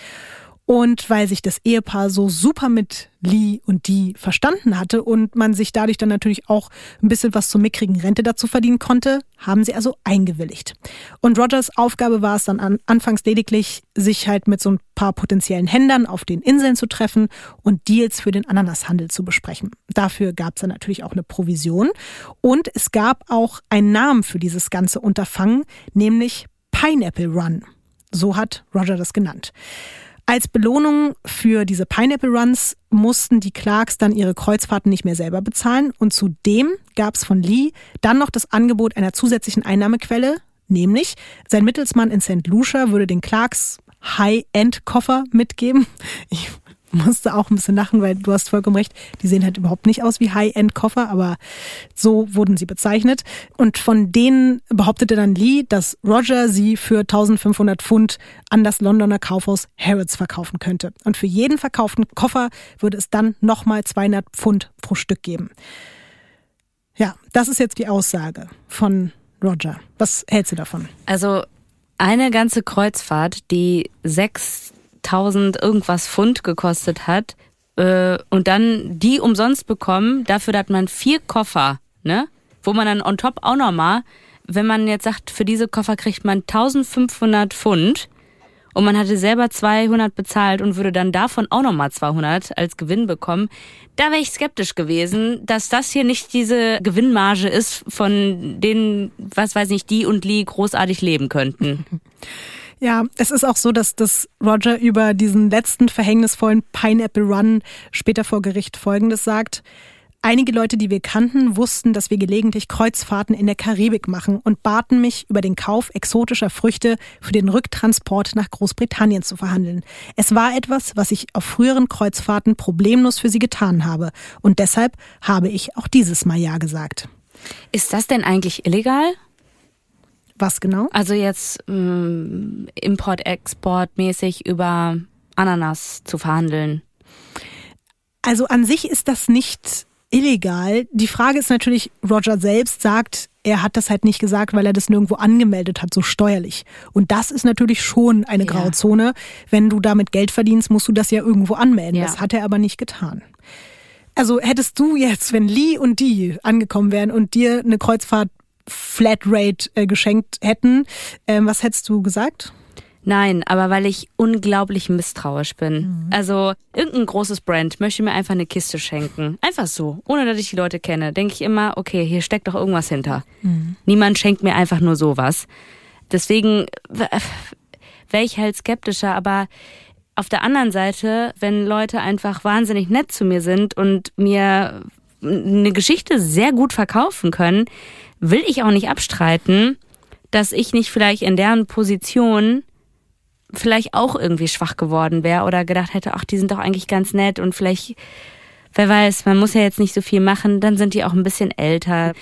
Und weil sich das Ehepaar so super mit Lee und die verstanden hatte und man sich dadurch dann natürlich auch ein bisschen was zur mickrigen Rente dazu verdienen konnte, haben sie also eingewilligt. Und Rogers Aufgabe war es dann an, anfangs lediglich, sich halt mit so ein paar potenziellen Händlern auf den Inseln zu treffen und Deals für den Ananashandel zu besprechen. Dafür gab es dann natürlich auch eine Provision und es gab auch einen Namen für dieses ganze Unterfangen, nämlich Pineapple Run. So hat Roger das genannt. Als Belohnung für diese Pineapple Runs mussten die Clarks dann ihre Kreuzfahrten nicht mehr selber bezahlen und zudem gab es von Lee dann noch das Angebot einer zusätzlichen Einnahmequelle, nämlich sein Mittelsmann in St. Lucia würde den Clarks High-End-Koffer mitgeben. Ich musste auch ein bisschen lachen, weil du hast vollkommen recht, die sehen halt überhaupt nicht aus wie High-End-Koffer, aber so wurden sie bezeichnet. Und von denen behauptete dann Lee, dass Roger sie für 1500 Pfund an das Londoner Kaufhaus Harrods verkaufen könnte. Und für jeden verkauften Koffer würde es dann nochmal 200 Pfund pro Stück geben. Ja, das ist jetzt die Aussage von Roger. Was hältst du davon? Also eine ganze Kreuzfahrt, die sechs 1000 irgendwas Pfund gekostet hat äh, und dann die umsonst bekommen, dafür hat man vier Koffer, ne? Wo man dann on top auch nochmal, wenn man jetzt sagt, für diese Koffer kriegt man 1500 Pfund und man hatte selber 200 bezahlt und würde dann davon auch nochmal 200 als Gewinn bekommen, da wäre ich skeptisch gewesen, dass das hier nicht diese Gewinnmarge ist, von denen, was weiß ich, die und Lee großartig leben könnten. Ja, es ist auch so, dass das Roger über diesen letzten verhängnisvollen Pineapple Run später vor Gericht Folgendes sagt. Einige Leute, die wir kannten, wussten, dass wir gelegentlich Kreuzfahrten in der Karibik machen und baten mich, über den Kauf exotischer Früchte für den Rücktransport nach Großbritannien zu verhandeln. Es war etwas, was ich auf früheren Kreuzfahrten problemlos für sie getan habe. Und deshalb habe ich auch dieses Mal Ja gesagt. Ist das denn eigentlich illegal? Was genau? Also jetzt ähm, Import-Export mäßig über Ananas zu verhandeln. Also an sich ist das nicht illegal. Die Frage ist natürlich, Roger selbst sagt, er hat das halt nicht gesagt, weil er das nirgendwo angemeldet hat, so steuerlich. Und das ist natürlich schon eine ja. Grauzone. Wenn du damit Geld verdienst, musst du das ja irgendwo anmelden. Ja. Das hat er aber nicht getan. Also hättest du jetzt, wenn Lee und die angekommen wären und dir eine Kreuzfahrt Flatrate äh, geschenkt hätten. Ähm, was hättest du gesagt? Nein, aber weil ich unglaublich misstrauisch bin. Mhm. Also irgendein großes Brand möchte mir einfach eine Kiste schenken. Einfach so, ohne dass ich die Leute kenne. Denke ich immer, okay, hier steckt doch irgendwas hinter. Mhm. Niemand schenkt mir einfach nur sowas. Deswegen wäre ich halt skeptischer, aber auf der anderen Seite, wenn Leute einfach wahnsinnig nett zu mir sind und mir eine Geschichte sehr gut verkaufen können, will ich auch nicht abstreiten, dass ich nicht vielleicht in deren Position vielleicht auch irgendwie schwach geworden wäre oder gedacht hätte, ach, die sind doch eigentlich ganz nett und vielleicht, wer weiß, man muss ja jetzt nicht so viel machen, dann sind die auch ein bisschen älter.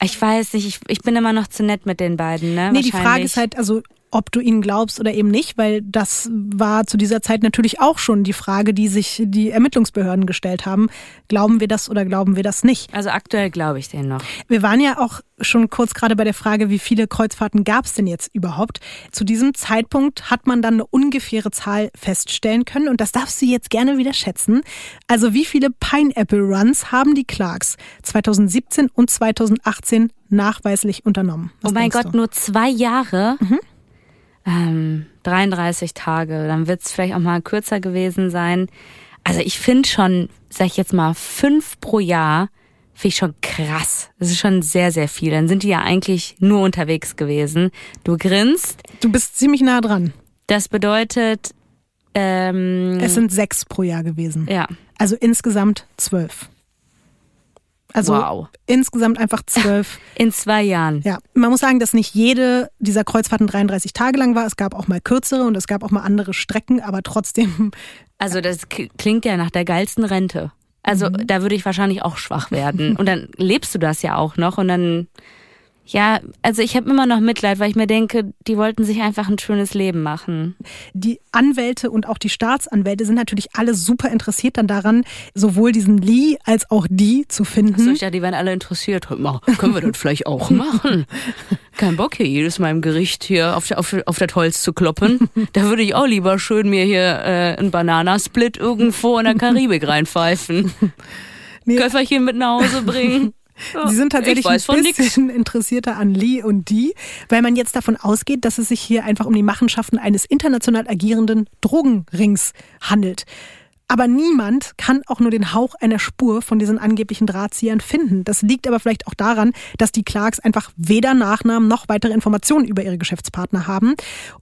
Ich weiß nicht, ich, ich bin immer noch zu nett mit den beiden, ne? Nee, die Frage ist halt, also ob du ihnen glaubst oder eben nicht, weil das war zu dieser Zeit natürlich auch schon die Frage, die sich die Ermittlungsbehörden gestellt haben. Glauben wir das oder glauben wir das nicht? Also aktuell glaube ich den noch. Wir waren ja auch schon kurz gerade bei der Frage, wie viele Kreuzfahrten gab es denn jetzt überhaupt? Zu diesem Zeitpunkt hat man dann eine ungefähre Zahl feststellen können und das darfst du jetzt gerne wieder schätzen. Also wie viele Pineapple Runs haben die Clarks 2017 und 2018 nachweislich unternommen? Was oh mein Gott, du? nur zwei Jahre? Mhm ähm, 33 Tage, dann wird es vielleicht auch mal kürzer gewesen sein. Also ich finde schon, sag ich jetzt mal, fünf pro Jahr finde ich schon krass. Das ist schon sehr, sehr viel. Dann sind die ja eigentlich nur unterwegs gewesen. Du grinst. Du bist ziemlich nah dran. Das bedeutet Ähm, Es sind sechs pro Jahr gewesen. ja. Also insgesamt zwölf. Also Wow. insgesamt einfach zwölf. In zwei Jahren. Ja, man muss sagen, dass nicht jede dieser Kreuzfahrten 33 Tage lang war. Es gab auch mal kürzere und es gab auch mal andere Strecken, aber trotzdem, Also das klingt ja nach der geilsten Rente. Also da würde ich wahrscheinlich auch schwach werden. Und dann lebst du das ja auch noch und dann, ja, also ich habe immer noch Mitleid, weil ich mir denke, die wollten sich einfach ein schönes Leben machen. die Anwälte und auch die Staatsanwälte sind natürlich alle super interessiert dann daran, sowohl diesen Lee als auch die zu finden. So, ich dachte, die wären alle interessiert. Mal, können wir das vielleicht auch machen? Kein Bock hier jedes Mal im Gericht hier auf, auf, auf das Holz zu kloppen. Da würde ich auch lieber schön mir hier äh, einen Bananasplit irgendwo in der Karibik reinpfeifen. Nee. Köfferchen mit nach Hause bringen. Ja, Sie sind tatsächlich ein bisschen interessierter an Lee und die, weil man jetzt davon ausgeht, dass es sich hier einfach um die Machenschaften eines international agierenden Drogenrings handelt. Aber niemand kann auch nur den Hauch einer Spur von diesen angeblichen Drahtziehern finden. Das liegt aber vielleicht auch daran, dass die Clarks einfach weder Nachnamen noch weitere Informationen über ihre Geschäftspartner haben.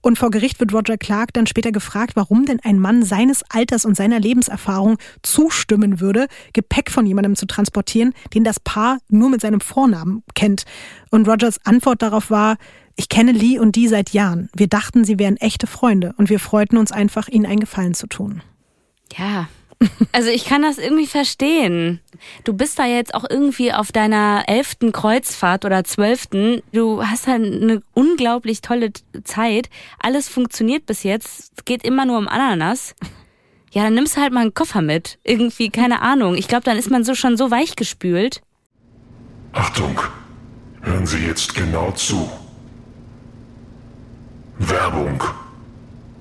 Und vor Gericht wird Roger Clark dann später gefragt, warum denn ein Mann seines Alters und seiner Lebenserfahrung zustimmen würde, Gepäck von jemandem zu transportieren, den das Paar nur mit seinem Vornamen kennt. Und Rogers Antwort darauf war, ich kenne Lee und die seit Jahren. Wir dachten, sie wären echte Freunde und wir freuten uns einfach, ihnen einen Gefallen zu tun. Ja. Also ich kann das irgendwie verstehen. Du bist da jetzt auch irgendwie auf deiner elften Kreuzfahrt oder zwölften. Du hast halt eine unglaublich tolle Zeit. Alles funktioniert bis jetzt. Es geht immer nur um Ananas. Ja, dann nimmst du halt mal einen Koffer mit. Irgendwie, keine Ahnung. Ich glaube, dann ist man so schon so weichgespült. Achtung, hören Sie jetzt genau zu. Werbung.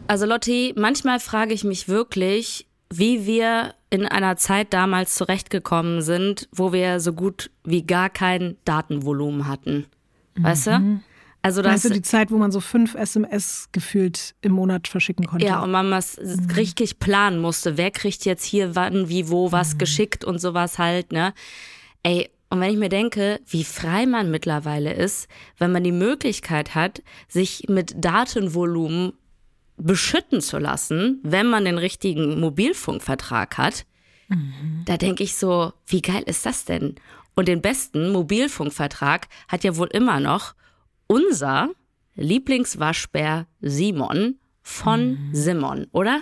Also Lotti, manchmal frage ich mich wirklich, wie wir in einer Zeit damals zurechtgekommen sind, wo wir so gut wie gar kein Datenvolumen hatten. Weißt du? Also das, Weißt du, die Zeit, wo man so fünf SMS gefühlt im Monat verschicken konnte? ja, und man was richtig planen musste. Wer kriegt jetzt hier wann, wie, wo, was geschickt und sowas halt, ne? Ey, und wenn ich mir denke, wie frei man mittlerweile ist, wenn man die Möglichkeit hat, sich mit Datenvolumen beschütten zu lassen, wenn man den richtigen Mobilfunkvertrag hat, da denke ich so, wie geil ist das denn? Und den besten Mobilfunkvertrag hat ja wohl immer noch unser Lieblingswaschbär Simon von Simon, oder?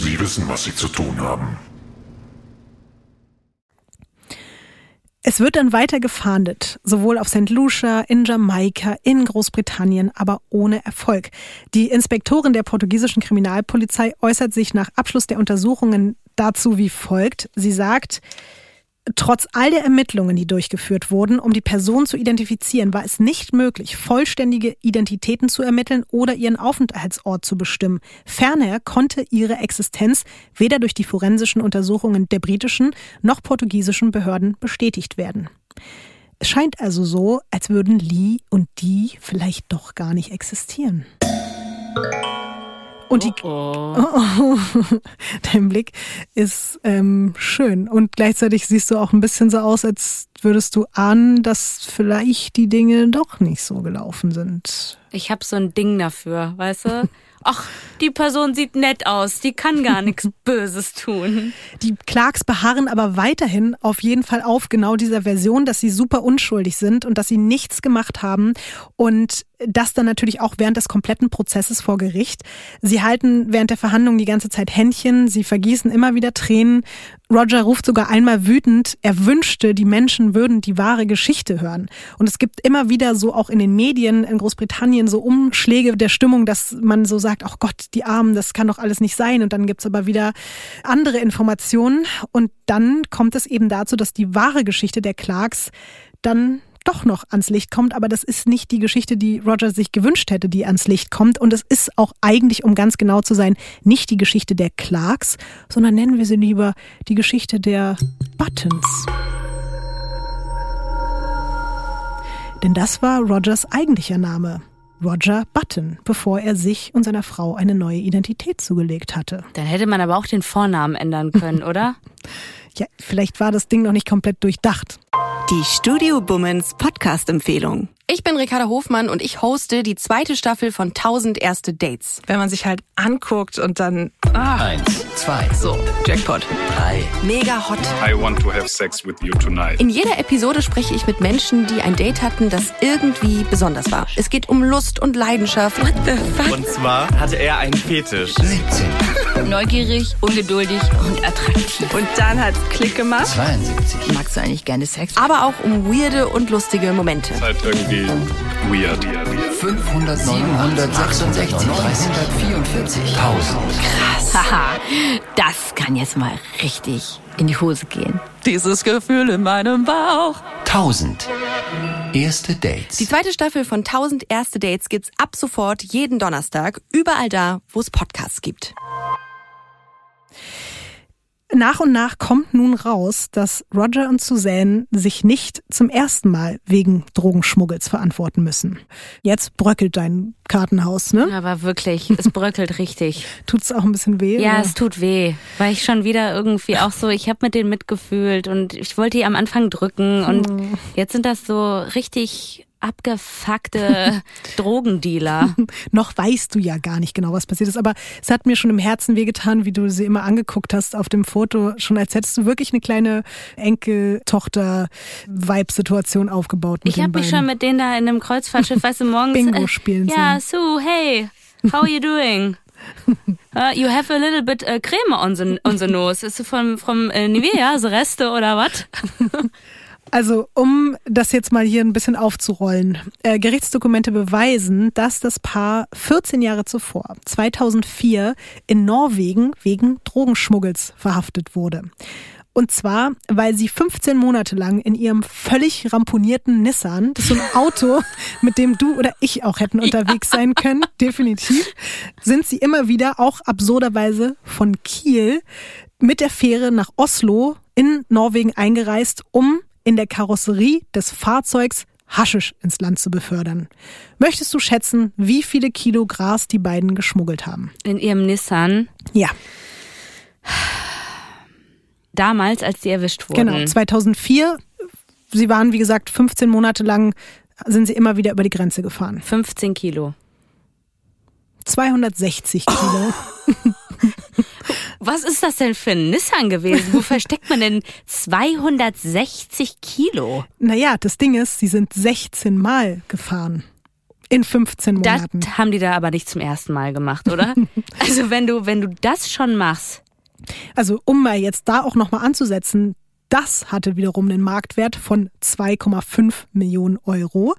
Sie wissen, was Sie zu tun haben. Es wird dann weiter gefahndet, sowohl auf St. Lucia, in Jamaika, in Großbritannien, aber ohne Erfolg. Die Inspektorin der portugiesischen Kriminalpolizei äußert sich nach Abschluss der Untersuchungen dazu wie folgt. Sie sagt, Trotz all der Ermittlungen, die durchgeführt wurden, um die Person zu identifizieren, war es nicht möglich, vollständige Identitäten zu ermitteln oder ihren Aufenthaltsort zu bestimmen. Ferner konnte ihre Existenz weder durch die forensischen Untersuchungen der britischen noch portugiesischen Behörden bestätigt werden. Es scheint also so, als würden Lee und die vielleicht doch gar nicht existieren. Und die, Oh, oh, dein Blick ist ähm, schön und gleichzeitig siehst du auch ein bisschen so aus, als würdest du ahnen, dass vielleicht die Dinge doch nicht so gelaufen sind. ich habe so ein Ding dafür, weißt du? Ach, die Person sieht nett aus, die kann gar nichts Böses tun. Die Clarks beharren aber weiterhin auf jeden Fall auf genau dieser Version, dass sie super unschuldig sind und dass sie nichts gemacht haben und das dann natürlich auch während des kompletten Prozesses vor Gericht. Sie halten während der Verhandlung die ganze Zeit Händchen, sie vergießen immer wieder Tränen. Roger ruft sogar einmal wütend, er wünschte, die Menschen würden die wahre Geschichte hören. Und es gibt immer wieder so auch in den Medien in Großbritannien so Umschläge der Stimmung, dass man so sagt, ach Gott, die Armen, das kann doch alles nicht sein. Und dann gibt's aber wieder andere Informationen. Und dann kommt es eben dazu, dass die wahre Geschichte der Clarks dann doch noch ans Licht kommt, aber das ist nicht die Geschichte, die Roger sich gewünscht hätte, die ans Licht kommt. Und es ist auch eigentlich, um ganz genau zu sein, nicht die Geschichte der Clarks, sondern nennen wir sie lieber die Geschichte der Buttons. Denn das war Rogers eigentlicher Name. Roger Button, bevor er sich und seiner Frau eine neue Identität zugelegt hatte. Dann hätte man aber auch den Vornamen ändern können, oder? Ja, vielleicht war das Ding noch nicht komplett durchdacht. Die Studio Bummens Podcast-Empfehlung. Ich bin Ricarda Hofmann und ich hoste die zweite Staffel von 1000 erste Dates. wenn man sich halt anguckt und dann ah, Eins, zwei, So, Jackpot. drei. Mega hot. I want to have sex with you tonight. In jeder Episode spreche ich mit Menschen, die ein Date hatten, das irgendwie besonders war. Es geht um Lust und Leidenschaft. What the fuck? Und zwar hatte er einen Fetisch. 17, Neugierig, ungeduldig und attraktiv. und dann hat's Klick gemacht. 72, Magst du eigentlich gerne Sex? Aber auch um weirde und lustige Momente. Halt irgendwie weird. 500, 766, 344, 1000. Haha, das kann jetzt mal richtig in die Hose gehen. Dieses Gefühl in meinem Bauch. 1000. Erste Dates. Die zweite Staffel von 1000 erste Dates gibt's ab sofort jeden Donnerstag überall da, wo es Podcasts gibt. Nach und nach kommt nun raus, dass Roger und Suzanne sich nicht zum ersten Mal wegen Drogenschmuggels verantworten müssen. Jetzt bröckelt dein Kartenhaus, ne? Aber wirklich, es bröckelt richtig. Tut's auch ein bisschen weh? Ja, oder? es tut weh, weil ich schon wieder irgendwie auch so, ich habe mit denen mitgefühlt und ich wollte die am Anfang drücken und jetzt sind das so richtig abgefuckte Drogendealer. Noch weißt du ja gar nicht genau, was passiert ist, aber es hat mir schon im Herzen wehgetan, wie du sie immer angeguckt hast auf dem Foto, schon als hättest du wirklich eine kleine Enkel-Tochter-Vibe-Situation aufgebaut. Mit Ich habe mich schon mit denen da in einem Kreuzfahrtschiff, weißt du, morgens. Bingo äh, spielen Ja, Sue, hey, how are you doing? Uh, you have a little bit uh, Creme on the, on the nose. Ist vom, vom äh, Nivea, so Reste oder was? Also, um das jetzt mal hier ein bisschen aufzurollen. Äh, Gerichtsdokumente beweisen, dass das Paar 14 Jahre zuvor, 2004, in Norwegen wegen Drogenschmuggels verhaftet wurde. Und zwar, weil sie 15 Monate lang in ihrem völlig ramponierten Nissan, das ist so ein Auto, mit dem du oder ich auch hätten unterwegs sein können, definitiv, sind sie immer wieder auch absurderweise von Kiel mit der Fähre nach Oslo in Norwegen eingereist, um in der Karosserie des Fahrzeugs Haschisch ins Land zu befördern. Möchtest du schätzen, wie viele Kilo Gras die beiden geschmuggelt haben? In ihrem Nissan. Ja, Damals, als die erwischt wurden. genau. 2004. Sie waren, wie gesagt, 15 Monate lang sind sie immer wieder über die Grenze gefahren. 15 Kilo. 260 Kilo. Was ist das denn für ein Nissan gewesen? Wo versteckt man denn 260 Kilo? Naja, das Ding ist, sie sind 16 Mal gefahren. In 15 Das Monaten. haben die da aber nicht zum ersten Mal gemacht, oder? also wenn du, wenn du das schon machst, Also um mal jetzt da auch nochmal anzusetzen, das hatte wiederum einen Marktwert von 2,5 Millionen Euro.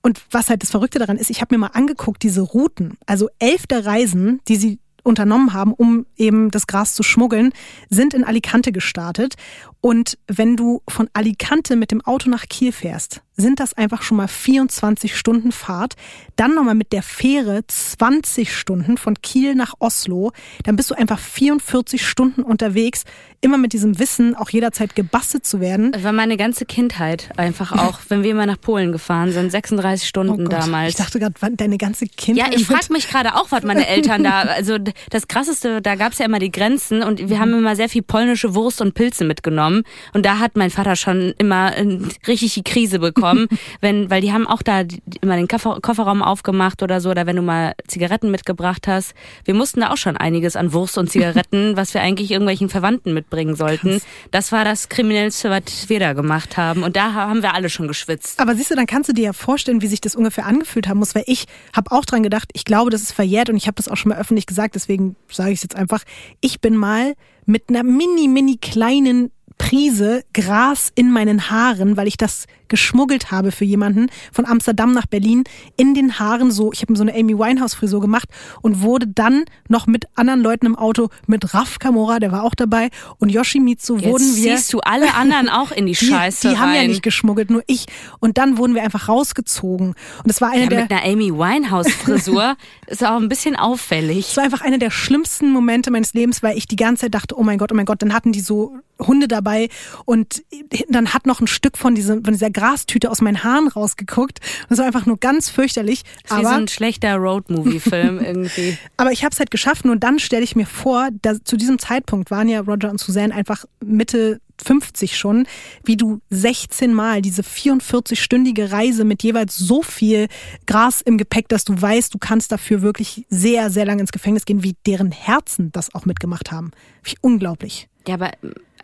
Und was halt das Verrückte daran ist, ich habe mir mal angeguckt, diese Routen, also elf der Reisen, die sie unternommen haben, um eben das Gras zu schmuggeln, sind in Alicante gestartet. Und wenn du von Alicante mit dem Auto nach Kiel fährst, sind das einfach schon mal 24 Stunden Fahrt. Dann nochmal mit der Fähre 20 Stunden von Kiel nach Oslo. Dann bist du einfach 44 Stunden unterwegs, immer mit diesem Wissen, auch jederzeit gebastelt zu werden. Das war meine ganze Kindheit einfach auch, wenn wir mal nach Polen gefahren sind, 36 Stunden Oh damals. Ich dachte gerade, deine ganze Kindheit. Ja, ich frage mich gerade auch, was meine Eltern da, also das Krasseste, da gab's ja immer die Grenzen und wir haben immer sehr viel polnische Wurst und Pilze mitgenommen und da hat mein Vater schon immer äh, richtig die Krise bekommen, wenn, weil die haben auch da immer den Koffer, Kofferraum aufgemacht oder so, oder wenn du mal Zigaretten mitgebracht hast. Wir mussten da auch schon einiges an Wurst und Zigaretten, was wir eigentlich irgendwelchen Verwandten mitbringen sollten. Das war das Kriminellste, was wir da gemacht haben und da haben wir alle schon geschwitzt. Aber siehst du, dann kannst du dir ja vorstellen, wie sich das ungefähr angefühlt haben muss, weil ich habe auch dran gedacht, ich glaube, das ist verjährt und ich habe das auch schon mal öffentlich gesagt, deswegen sage ich es jetzt einfach. Ich bin mal mit einer mini, mini kleinen Prise Gras in meinen Haaren, weil ich das geschmuggelt habe für jemanden von Amsterdam nach Berlin in den Haaren so, ich habe mir so eine Amy Winehouse Frisur gemacht und wurde dann noch mit anderen Leuten im Auto mit Raf Kamora, der war auch dabei und Yoshimitsu Jetzt wurden wir ziehst du alle anderen auch in die die, Scheiße die haben ja nicht geschmuggelt, nur ich. Und dann wurden wir einfach rausgezogen. Und es war eine Ja, der, mit einer Amy Winehouse-Frisur ist auch ein bisschen auffällig. es war einfach einer der schlimmsten Momente meines Lebens, weil ich die ganze Zeit dachte, oh mein Gott, oh mein Gott, dann hatten die so Hunde dabei und dann hat noch ein Stück von, diesem, von dieser Grastüte aus meinen Haaren rausgeguckt. Das war einfach nur ganz fürchterlich. Ist wie so Aber, ein schlechter Road-Movie-Film irgendwie. aber ich habe es halt geschafft. Nur dann stelle ich mir vor, dass zu diesem Zeitpunkt waren ja Roger und Suzanne einfach Mitte 50 schon, wie du 16 Mal diese 44-stündige Reise mit jeweils so viel Gras im Gepäck, dass du weißt, du kannst dafür wirklich sehr, sehr lange ins Gefängnis gehen, wie deren Herzen das auch mitgemacht haben. Wie unglaublich. Ja, aber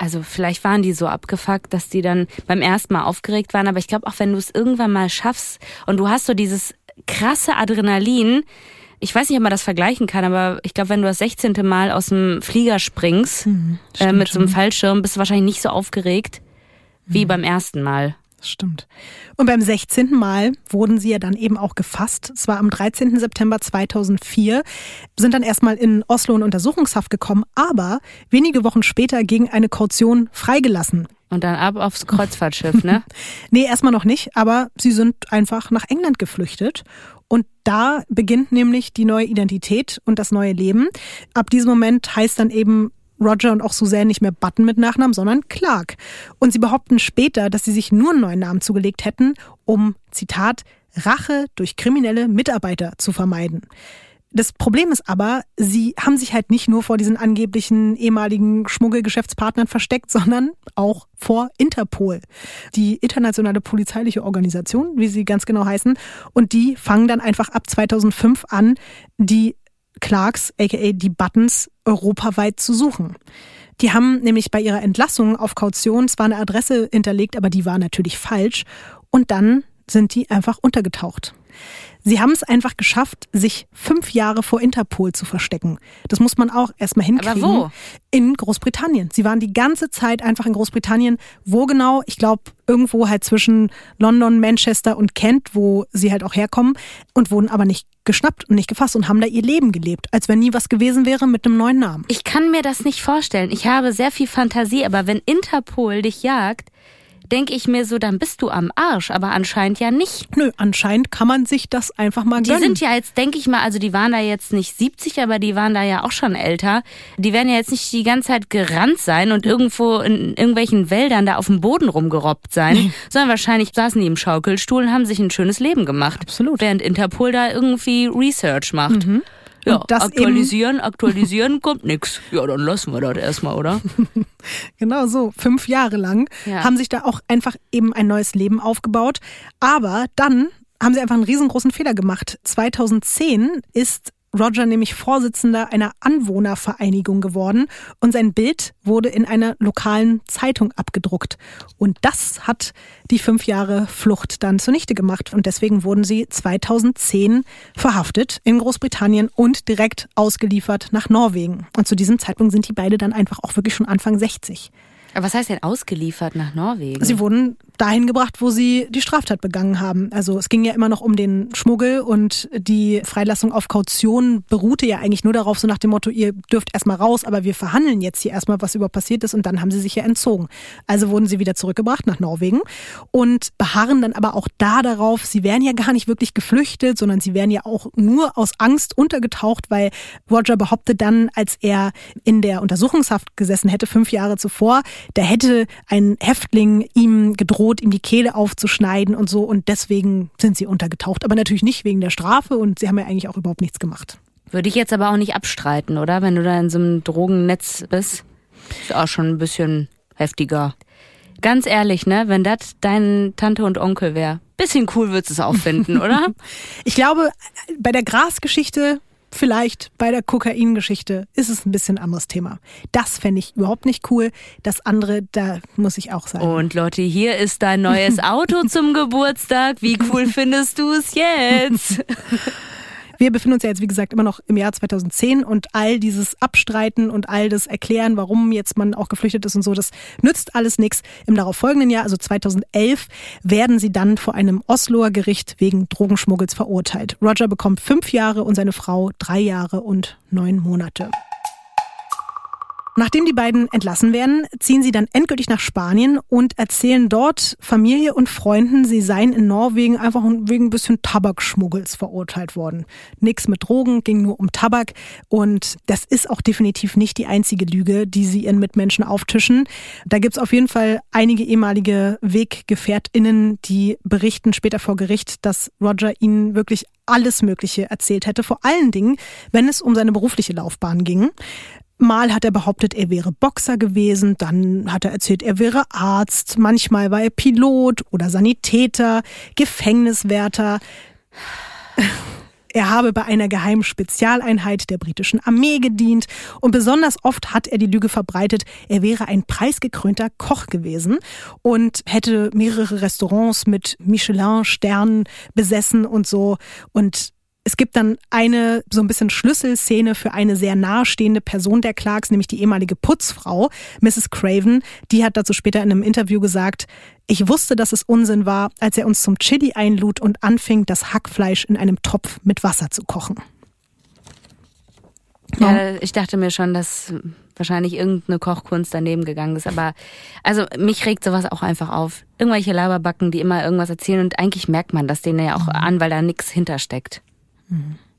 also vielleicht waren die so abgefuckt, dass die dann beim ersten Mal aufgeregt waren. Aber ich glaube auch, wenn du es irgendwann mal schaffst und du hast so dieses krasse Adrenalin, ich weiß nicht, ob man das vergleichen kann, aber ich glaube, wenn du das 16. Mal aus dem Flieger springst äh, mit so einem Fallschirm, bist du wahrscheinlich nicht so aufgeregt wie beim ersten Mal. Stimmt. Und beim 16. Mal wurden sie ja dann eben auch gefasst. Es war am 13. September 2004, sind dann erstmal in Oslo in Untersuchungshaft gekommen, aber wenige Wochen später gegen eine Kaution freigelassen. Und dann ab aufs Kreuzfahrtschiff, ne? Nee, erstmal noch nicht, aber sie sind einfach nach England geflüchtet. Und da beginnt nämlich die neue Identität und das neue Leben. Ab diesem Moment heißt dann eben Roger und auch Suzanne nicht mehr Button mit Nachnamen, sondern Clark. Und sie behaupten später, dass sie sich nur einen neuen Namen zugelegt hätten, um, Zitat, Rache durch kriminelle Mitarbeiter zu vermeiden. Das Problem ist aber, sie haben sich halt nicht nur vor diesen angeblichen ehemaligen Schmuggelgeschäftspartnern versteckt, sondern auch vor Interpol, die internationale polizeiliche Organisation, wie sie ganz genau heißen. Und die fangen dann einfach ab 2005 an, die Clarks, aka die Buttons, europaweit zu suchen. Die haben nämlich bei ihrer Entlassung auf Kaution zwar eine Adresse hinterlegt, aber die war natürlich falsch. Und dann sind die einfach untergetaucht. Sie haben es einfach geschafft, sich fünf Jahre vor Interpol zu verstecken. Das muss man auch erstmal hinkriegen. Aber wo? In Großbritannien. Sie waren die ganze Zeit einfach in Großbritannien. Wo genau? Ich glaube, irgendwo halt zwischen London, Manchester und Kent, wo sie halt auch herkommen und wurden aber nicht geschnappt und nicht gefasst und haben da ihr Leben gelebt, als wenn nie was gewesen wäre mit einem neuen Namen. Ich kann mir das nicht vorstellen. Ich habe sehr viel Fantasie, aber wenn Interpol dich jagt, denke ich mir so, dann bist du am Arsch, aber anscheinend ja nicht. Nö, anscheinend kann man sich das einfach mal Die gönnen. sind ja jetzt, denke ich mal, also die waren da jetzt nicht 70, aber die waren da ja auch schon älter. Die werden ja jetzt nicht die ganze Zeit gerannt sein und irgendwo in irgendwelchen Wäldern da auf dem Boden rumgerobbt sein, sondern wahrscheinlich saßen die im Schaukelstuhl und haben sich ein schönes Leben gemacht. Absolut. Während Interpol da irgendwie Research macht. Ja, Und das aktualisieren, aktualisieren kommt nix. Ja, dann lassen wir das erstmal, oder? Genau so, fünf Jahre lang Ja. haben sich da auch einfach eben ein neues Leben aufgebaut. Aber dann haben sie einfach einen riesengroßen Fehler gemacht. 2010 ist Roger nämlich Vorsitzender einer Anwohnervereinigung geworden und sein Bild wurde in einer lokalen Zeitung abgedruckt. Und das hat die fünf Jahre Flucht dann zunichte gemacht. Und deswegen wurden sie 2010 verhaftet in Großbritannien und direkt ausgeliefert nach Norwegen. Und zu diesem Zeitpunkt sind die beide dann einfach auch wirklich schon Anfang 60. Aber was heißt denn ausgeliefert nach Norwegen? Sie wurden dahin gebracht, wo sie die Straftat begangen haben. Also es ging ja immer noch um den Schmuggel und die Freilassung auf Kaution beruhte ja eigentlich nur darauf, so nach dem Motto, ihr dürft erstmal raus, aber wir verhandeln jetzt hier erstmal, was über passiert ist und dann haben sie sich ja entzogen. Also wurden sie wieder zurückgebracht nach Norwegen und beharren dann aber auch da darauf, sie wären ja gar nicht wirklich geflüchtet, sondern sie wären ja auch nur aus Angst untergetaucht, weil Roger behauptet dann, als er in der Untersuchungshaft gesessen hätte, fünf Jahre zuvor, da hätte ein Häftling ihm gedroht, ihm die Kehle aufzuschneiden und so. Und deswegen sind sie untergetaucht. Aber natürlich nicht wegen der Strafe und sie haben ja eigentlich auch überhaupt nichts gemacht. Würde ich jetzt aber auch nicht abstreiten, oder? Wenn du da in so einem Drogennetz bist. Ist auch schon ein bisschen heftiger. Ganz ehrlich, ne? Wenn das dein Tante und Onkel wäre, bisschen cool würdest du es auch finden, oder? Ich glaube, bei der Grasgeschichte vielleicht bei der Kokain-Geschichte ist es ein bisschen ein anderes Thema. Das fände ich überhaupt nicht cool. Das andere, da muss ich auch sagen. Und Lotti, hier ist dein neues Auto zum Geburtstag. Wie cool findest du es jetzt? Wir befinden uns ja jetzt, wie gesagt, immer noch im Jahr 2010 und all dieses Abstreiten und all das Erklären, warum jetzt man auch geflüchtet ist und so, das nützt alles nichts. Im darauffolgenden Jahr, also 2011, werden sie dann vor einem Osloer Gericht wegen Drogenschmuggels verurteilt. Roger bekommt fünf Jahre und seine Frau drei Jahre und neun Monate. Nachdem die beiden entlassen werden, ziehen sie dann endgültig nach Spanien und erzählen dort Familie und Freunden, sie seien in Norwegen einfach wegen ein bisschen Tabakschmuggels verurteilt worden. Nix mit Drogen, ging nur um Tabak und das ist auch definitiv nicht die einzige Lüge, die sie ihren Mitmenschen auftischen. Da gibt's auf jeden Fall einige ehemalige WeggefährtInnen, die berichten später vor Gericht, dass Roger ihnen wirklich alles Mögliche erzählt hätte, vor allen Dingen, wenn es um seine berufliche Laufbahn ging. Mal hat er behauptet, er wäre Boxer gewesen, dann hat er erzählt, er wäre Arzt, manchmal war er Pilot oder Sanitäter, Gefängniswärter. Er habe bei einer geheimen Spezialeinheit der britischen Armee gedient und besonders oft hat er die Lüge verbreitet, er wäre ein preisgekrönter Koch gewesen und hätte mehrere Restaurants mit Michelin-Sternen besessen und so. Und es gibt dann eine so ein bisschen Schlüsselszene für eine sehr nahestehende Person der Clarks, nämlich die ehemalige Putzfrau, Mrs. Craven. Die hat dazu später in einem Interview gesagt, ich wusste, dass es Unsinn war, als er uns zum Chili einlud und anfing, das Hackfleisch in einem Topf mit Wasser zu kochen. Ja, ich dachte mir schon, dass wahrscheinlich irgendeine Kochkunst daneben gegangen ist. Aber also mich regt sowas auch einfach auf. Irgendwelche Laberbacken, die immer irgendwas erzählen und eigentlich merkt man das denen ja auch an, weil da nichts hintersteckt. Mm-hmm.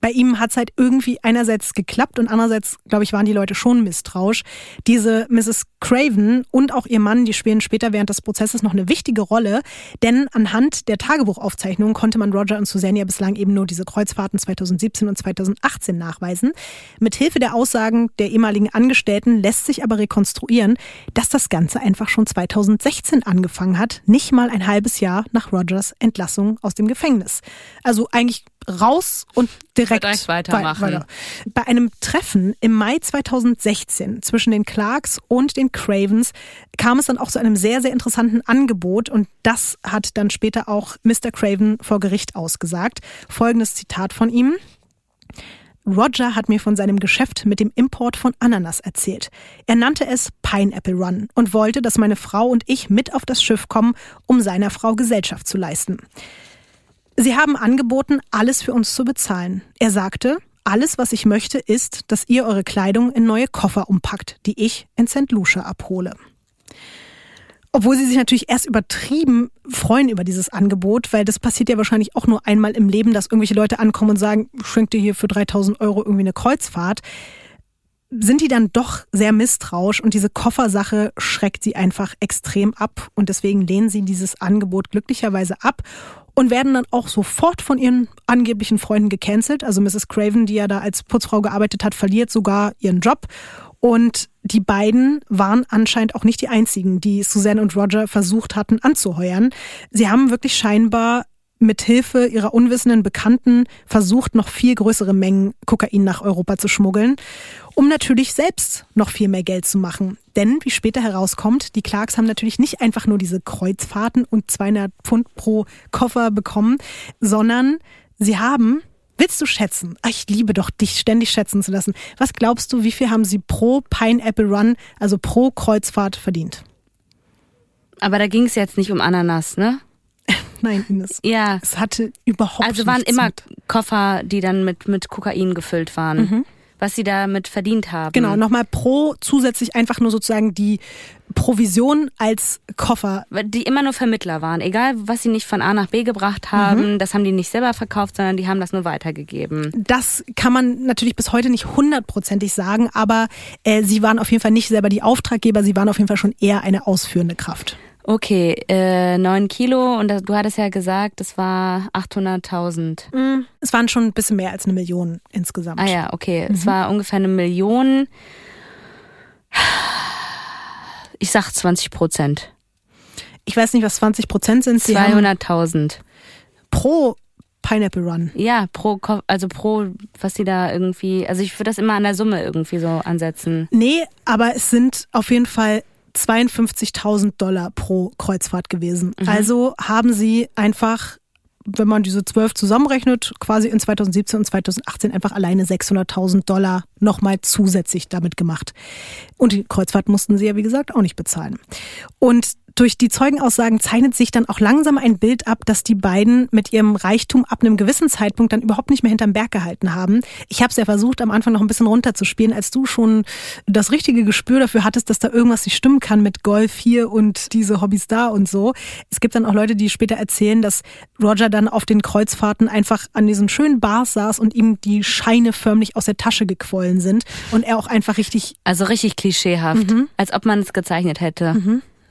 Bei ihm hat es halt irgendwie einerseits geklappt und andererseits, glaube ich, waren die Leute schon misstrauisch. Diese Mrs. Craven und auch ihr Mann, die spielen später während des Prozesses noch eine wichtige Rolle, denn anhand der Tagebuchaufzeichnungen konnte man Roger und Susanne ja bislang eben nur diese Kreuzfahrten 2017 und 2018 nachweisen. Mit Hilfe der Aussagen der ehemaligen Angestellten lässt sich aber rekonstruieren, dass das Ganze einfach schon 2016 angefangen hat, nicht mal ein halbes Jahr nach Rogers Entlassung aus dem Gefängnis. Also eigentlich raus und direkt, direkt weitermachen. Weiter. Bei einem Treffen im Mai 2016 zwischen den Clarks und den Cravens kam es dann auch zu einem sehr, sehr interessanten Angebot und das hat dann später auch Mr. Craven vor Gericht ausgesagt. Folgendes Zitat von ihm. Roger hat mir von seinem Geschäft mit dem Import von Ananas erzählt. Er nannte es Pineapple Run und wollte, dass meine Frau und ich mit auf das Schiff kommen, um seiner Frau Gesellschaft zu leisten. Sie haben angeboten, alles für uns zu bezahlen. Er sagte, alles, was ich möchte, ist, dass ihr eure Kleidung in neue Koffer umpackt, die ich in St. Lucia abhole. Obwohl sie sich natürlich erst übertrieben freuen über dieses Angebot, weil das passiert ja wahrscheinlich auch nur einmal im Leben, dass irgendwelche Leute ankommen und sagen, schenkt dir hier für 3000 Euro irgendwie eine Kreuzfahrt, sind die dann doch sehr misstrauisch und diese Koffersache schreckt sie einfach extrem ab und deswegen lehnen sie dieses Angebot glücklicherweise ab und werden dann auch sofort von ihren angeblichen Freunden gecancelt. Also Mrs. Craven, die ja da als Putzfrau gearbeitet hat, verliert sogar ihren Job. Und die beiden waren anscheinend auch nicht die einzigen, die Suzanne und Roger versucht hatten anzuheuern. Sie haben wirklich scheinbar mit Hilfe ihrer unwissenden Bekannten versucht, noch viel größere Mengen Kokain nach Europa zu schmuggeln, um natürlich selbst noch viel mehr Geld zu machen. Denn, wie später herauskommt, die Clarks haben natürlich nicht einfach nur diese Kreuzfahrten und 200 Pfund pro Koffer bekommen, sondern sie haben Willst du schätzen? Ach, ich liebe doch, dich ständig schätzen zu lassen. Was glaubst du, wie viel haben sie pro Pineapple Run, also pro Kreuzfahrt verdient? Aber da ging es jetzt nicht um Ananas, ne? Nein, Ines. Ja. Es hatte überhaupt Also waren immer mit. Koffer, die dann mit, mit Kokain gefüllt waren. Was sie damit verdient haben. Genau, nochmal pro zusätzlich einfach nur sozusagen die Provision als Koffer. Die immer nur Vermittler waren. Egal, was sie nicht von A nach B gebracht haben, das haben die nicht selber verkauft, sondern die haben das nur weitergegeben. Das kann man natürlich bis heute nicht hundertprozentig sagen, aber äh, sie waren auf jeden Fall nicht selber die Auftraggeber, sie waren auf jeden Fall schon eher eine ausführende Kraft. Okay, äh, 9 Kilo und das, du hattest ja gesagt, das war 800.000. Es waren schon ein bisschen mehr als eine Million insgesamt. Ah ja, okay. Es war ungefähr eine Million. Ich sag 20 Prozent. Ich weiß nicht, was 20 Prozent sind. Sie haben 200.000. pro Pineapple Run. Ja, pro, also pro, was sie da irgendwie, also ich würde das immer an der Summe irgendwie so ansetzen. Nee, aber es sind auf jeden Fall 52.000 Dollar pro Kreuzfahrt gewesen. Also haben sie einfach, wenn man diese zwölf zusammenrechnet, quasi in 2017 und 2018 einfach alleine 600.000 Dollar nochmal zusätzlich damit gemacht. Und die Kreuzfahrt mussten sie ja, wie gesagt, auch nicht bezahlen. Und durch die Zeugenaussagen zeichnet sich dann auch langsam ein Bild ab, dass die beiden mit ihrem Reichtum ab einem gewissen Zeitpunkt dann überhaupt nicht mehr hinterm Berg gehalten haben. Ich habe es ja versucht, am Anfang noch ein bisschen runterzuspielen, als du schon das richtige Gespür dafür hattest, dass da irgendwas nicht stimmen kann mit Golf hier und diese Hobbys da und so. Es gibt dann auch Leute, die später erzählen, dass Roger dann auf den Kreuzfahrten einfach an diesen schönen Bars saß und ihm die Scheine förmlich aus der Tasche gequollen sind und er auch einfach richtig Also richtig klischeehaft. Als ob man es gezeichnet hätte.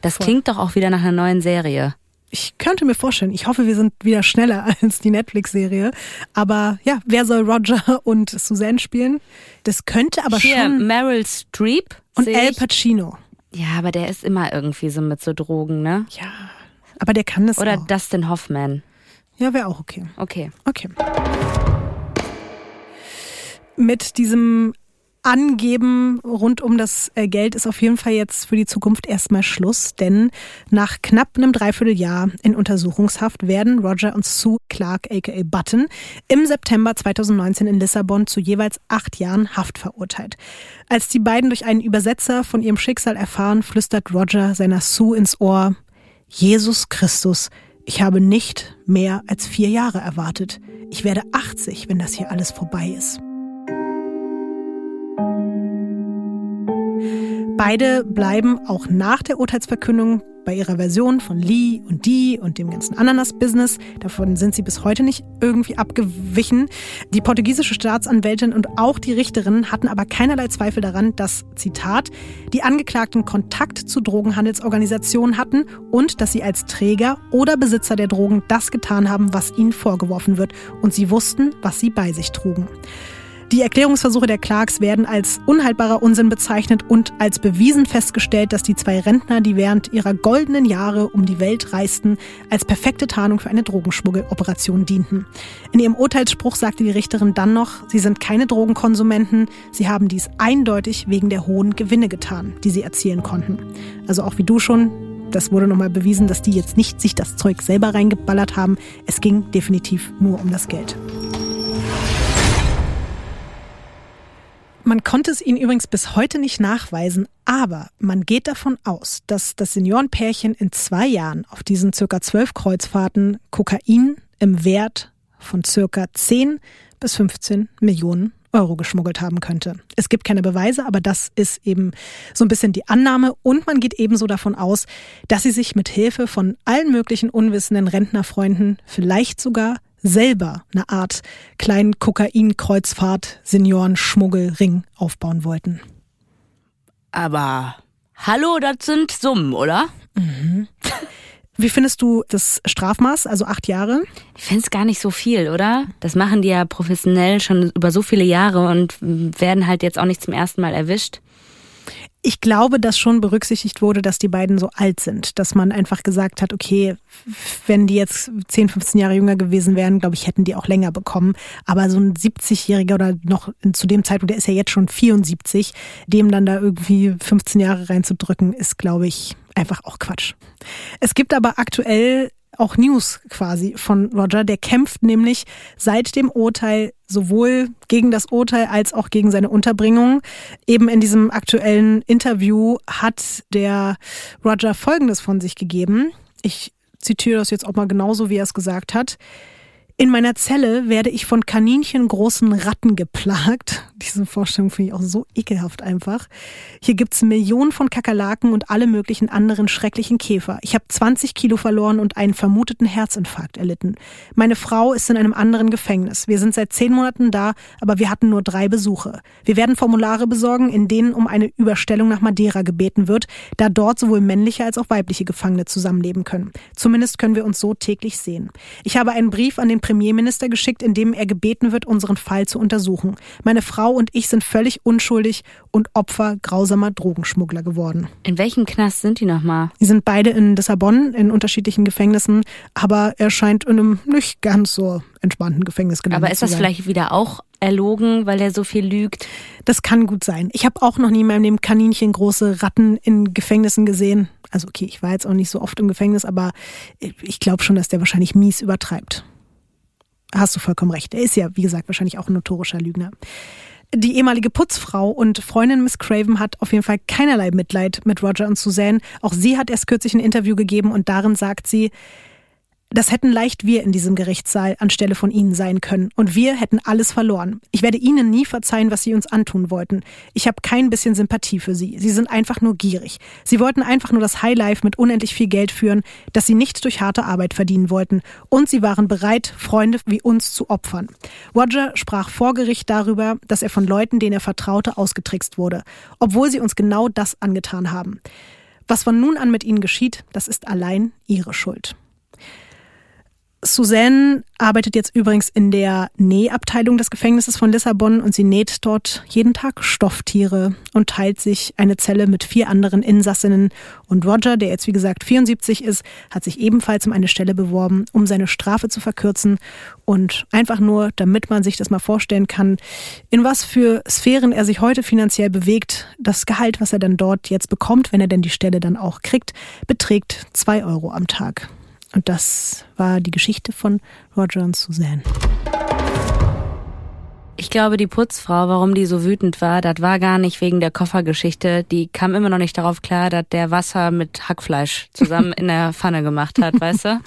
Das klingt doch auch wieder nach einer neuen Serie. Ich könnte mir vorstellen, ich hoffe, wir sind wieder schneller als die Netflix-Serie. Aber ja, wer soll Roger und Suzanne spielen? Das könnte aber Hier, schon. Meryl Streep. Und Al. Pacino. Ja, aber der ist immer irgendwie so mit so Drogen, ne? Ja, aber der kann das Oder auch. Dustin Hoffman. Ja, wäre auch okay. Okay. Okay. Mit diesem Angeben rund um das äh, Geld ist auf jeden Fall jetzt für die Zukunft erstmal Schluss, denn nach knapp einem Dreivierteljahr in Untersuchungshaft werden Roger und Sue Clark aka Button im September 2019 in Lissabon zu jeweils acht Jahren Haft verurteilt. Als die beiden durch einen Übersetzer von ihrem Schicksal erfahren, flüstert Roger seiner Sue ins Ohr, Jesus Christus, ich habe nicht mehr als vier Jahre erwartet. Ich werde 80, wenn das hier alles vorbei ist. Beide bleiben auch nach der Urteilsverkündung bei ihrer Version von Lee und die und dem ganzen Ananas-Business. Davon sind sie bis heute nicht irgendwie abgewichen. Die portugiesische Staatsanwältin und auch die Richterin hatten aber keinerlei Zweifel daran, dass, Zitat, die Angeklagten Kontakt zu Drogenhandelsorganisationen hatten und dass sie als Träger oder Besitzer der Drogen das getan haben, was ihnen vorgeworfen wird. Und sie wussten, was sie bei sich trugen. Die Erklärungsversuche der Clarks werden als unhaltbarer Unsinn bezeichnet und als bewiesen festgestellt, dass die zwei Rentner, die während ihrer goldenen Jahre um die Welt reisten, als perfekte Tarnung für eine Drogenschmuggeloperation dienten. In ihrem Urteilsspruch sagte die Richterin dann noch, sie sind keine Drogenkonsumenten, sie haben dies eindeutig wegen der hohen Gewinne getan, die sie erzielen konnten. Also auch wie du schon, das wurde nochmal bewiesen, dass die jetzt nicht sich das Zeug selber reingeballert haben. Es ging definitiv nur um das Geld. Man konnte es ihnen übrigens bis heute nicht nachweisen, aber man geht davon aus, dass das Seniorenpärchen in zwei Jahren auf diesen circa zwölf Kreuzfahrten Kokain im Wert von circa 10 bis 15 Millionen Euro geschmuggelt haben könnte. Es gibt keine Beweise, aber das ist eben so ein bisschen die Annahme und man geht ebenso davon aus, dass sie sich mit Hilfe von allen möglichen unwissenden Rentnerfreunden vielleicht sogar selber eine Art kleinen Kokain-Kreuzfahrt-Senioren-Schmuggelring aufbauen wollten. Aber hallo, das sind Summen, oder? Wie findest du das Strafmaß, also acht Jahre? Ich finde es gar nicht so viel, oder? Das machen die ja professionell schon über so viele Jahre und werden halt jetzt auch nicht zum ersten Mal erwischt. Ich glaube, dass schon berücksichtigt wurde, dass die beiden so alt sind, dass man einfach gesagt hat, okay, wenn die jetzt 10, 15 Jahre jünger gewesen wären, glaube ich, hätten die auch länger bekommen. Aber so ein 70-Jähriger oder noch zu dem Zeitpunkt, der ist ja jetzt schon 74, dem dann da irgendwie 15 Jahre reinzudrücken, ist, glaube ich, einfach auch Quatsch. Es gibt aber aktuell auch News quasi von Roger. Der kämpft nämlich seit dem Urteil sowohl gegen das Urteil als auch gegen seine Unterbringung. Eben in diesem aktuellen Interview hat der Roger Folgendes von sich gegeben. Ich zitiere das jetzt auch mal genauso, wie er es gesagt hat. In meiner Zelle werde ich von kaninchengroßen Ratten geplagt. Diese Vorstellung finde ich auch so ekelhaft einfach. Hier gibt's Millionen von Kakerlaken und alle möglichen anderen schrecklichen Käfer. Ich habe 20 Kilo verloren und einen vermuteten Herzinfarkt erlitten. Meine Frau ist in einem anderen Gefängnis. Wir sind seit zehn Monaten da, aber wir hatten nur drei Besuche. Wir werden Formulare besorgen, in denen um eine Überstellung nach Madeira gebeten wird, da dort sowohl männliche als auch weibliche Gefangene zusammenleben können. Zumindest können wir uns so täglich sehen. Ich habe einen Brief an den Premierminister geschickt, in dem er gebeten wird, unseren Fall zu untersuchen. Meine Frau und ich sind völlig unschuldig und Opfer grausamer Drogenschmuggler geworden. In welchem Knast sind die nochmal? Die sind beide in Lissabon in unterschiedlichen Gefängnissen, aber er scheint in einem nicht ganz so entspannten Gefängnis gelandet Aber ist das vielleicht wieder auch erlogen, weil er so viel lügt? Das kann gut sein. Ich habe auch noch nie in meinem Leben Kaninchen große Ratten in Gefängnissen gesehen. Also okay, ich war jetzt auch nicht so oft im Gefängnis, aber ich glaube schon, dass der wahrscheinlich mies übertreibt. Hast du vollkommen recht. Er ist ja, wie gesagt, wahrscheinlich auch ein notorischer Lügner. Die ehemalige Putzfrau und Freundin Miss Craven hat auf jeden Fall keinerlei Mitleid mit Roger und Suzanne. Auch sie hat erst kürzlich ein Interview gegeben und darin sagt sie, das hätten leicht wir in diesem Gerichtssaal anstelle von Ihnen sein können. Und wir hätten alles verloren. Ich werde Ihnen nie verzeihen, was Sie uns antun wollten. Ich habe kein bisschen Sympathie für Sie. Sie sind einfach nur gierig. Sie wollten einfach nur das Highlife mit unendlich viel Geld führen, das Sie nicht durch harte Arbeit verdienen wollten. Und Sie waren bereit, Freunde wie uns zu opfern. Roger sprach vor Gericht darüber, dass er von Leuten, denen er vertraute, ausgetrickst wurde. Obwohl sie uns genau das angetan haben. Was von nun an mit Ihnen geschieht, das ist allein Ihre Schuld. Suzanne arbeitet jetzt übrigens in der Nähabteilung des Gefängnisses von Lissabon und sie näht dort jeden Tag Stofftiere und teilt sich eine Zelle mit vier anderen Insassinnen. Und Roger, der jetzt wie gesagt 74 ist, hat sich ebenfalls um eine Stelle beworben, um seine Strafe zu verkürzen und einfach nur, damit man sich das mal vorstellen kann, in was für Sphären er sich heute finanziell bewegt. Das Gehalt, was er dann dort jetzt bekommt, wenn er denn die Stelle dann auch kriegt, beträgt zwei Euro am Tag. Und das war die Geschichte von Roger und Suzanne. Ich glaube, die Putzfrau, warum die so wütend war, das war gar nicht wegen der Koffergeschichte. Die kam immer noch nicht darauf klar, dass der Wasser mit Hackfleisch zusammen in der Pfanne gemacht hat, weißt du?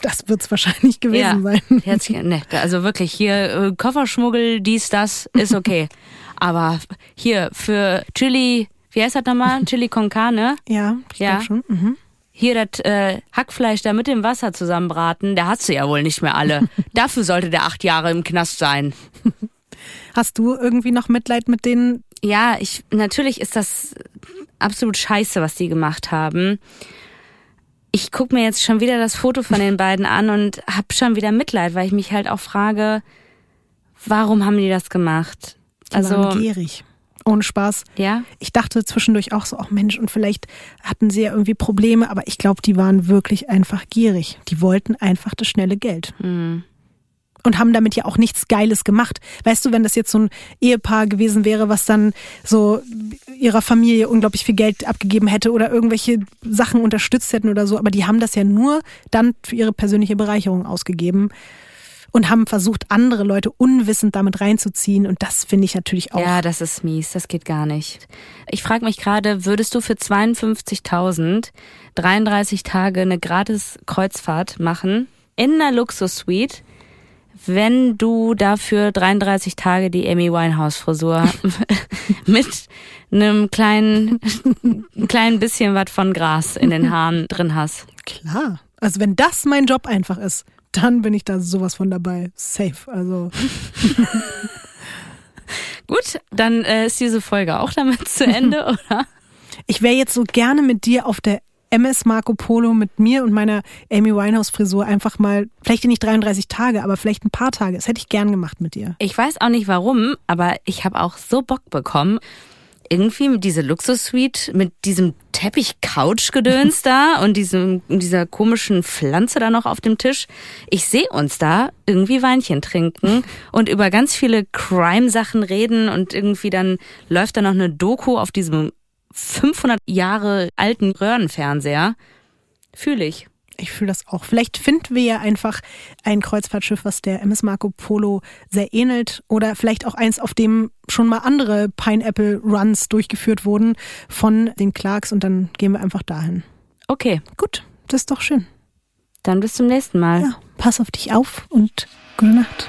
Das wird's wahrscheinlich gewesen Ja, sein. sich- ne, also wirklich hier äh, Kofferschmuggel, dies, das, ist okay. Aber hier für Chili, wie heißt das nochmal? Chili con carne? Ja, ich Ja. schon. Mhm. Hier das äh, Hackfleisch da mit dem Wasser zusammenbraten, der hast du ja wohl nicht mehr alle. Dafür sollte der acht Jahre im Knast sein. Hast du irgendwie noch Mitleid mit denen? Ja, ich natürlich ist das absolut scheiße, was die gemacht haben. Ich guck mir jetzt schon wieder das Foto von den beiden an und hab schon wieder Mitleid, weil ich mich halt auch frage, warum haben die das gemacht? Die also gierig. Ohne Spaß. ja, Ich dachte zwischendurch auch so, ach Mensch, und vielleicht hatten sie ja irgendwie Probleme, aber ich glaube, die waren wirklich einfach gierig. Die wollten einfach das schnelle Geld. hm. Und haben damit ja auch nichts Geiles gemacht. Weißt du, wenn das jetzt so ein Ehepaar gewesen wäre, was dann so ihrer Familie unglaublich viel Geld abgegeben hätte oder irgendwelche Sachen unterstützt hätten oder so, aber die haben das ja nur dann für ihre persönliche Bereicherung ausgegeben und haben versucht, andere Leute unwissend damit reinzuziehen. Und das finde ich natürlich auch. Ja, das ist mies, das geht gar nicht. Ich frage mich gerade, würdest du für 52.000 33 Tage eine gratis Kreuzfahrt machen in einer Luxussuite, wenn du dafür 33 Tage die Amy Winehouse Frisur mit einem kleinen kleinen bisschen was von Gras in den Haaren drin hast? Klar. Also wenn das mein Job einfach ist, dann bin ich da sowas von dabei. Safe. Also Gut, dann äh, ist diese Folge auch damit zu Ende, oder? ich wäre jetzt so gerne mit dir auf der MS Marco Polo mit mir und meiner Amy Winehouse Frisur einfach mal, vielleicht nicht 33 Tage, aber vielleicht ein paar Tage. Das hätte ich gern gemacht mit dir. Ich weiß auch nicht warum, aber ich habe auch so Bock bekommen. Irgendwie mit dieser Luxussuite, mit diesem Teppich-Couch-Gedöns da und diesem, dieser komischen Pflanze da noch auf dem Tisch. Ich sehe uns da irgendwie Weinchen trinken und über ganz viele Crime-Sachen reden und irgendwie dann läuft da noch eine Doku auf diesem 500 Jahre alten Röhrenfernseher. Fühle ich. Ich fühle das auch. Vielleicht finden wir ja einfach ein Kreuzfahrtschiff, was der MS Marco Polo sehr ähnelt. Oder vielleicht auch eins, auf dem schon mal andere Pineapple Runs durchgeführt wurden von den Clarks. Und dann gehen wir einfach dahin. Okay, Gut, das ist doch schön. dann bis zum nächsten Mal. Ja, pass auf dich auf und gute Nacht.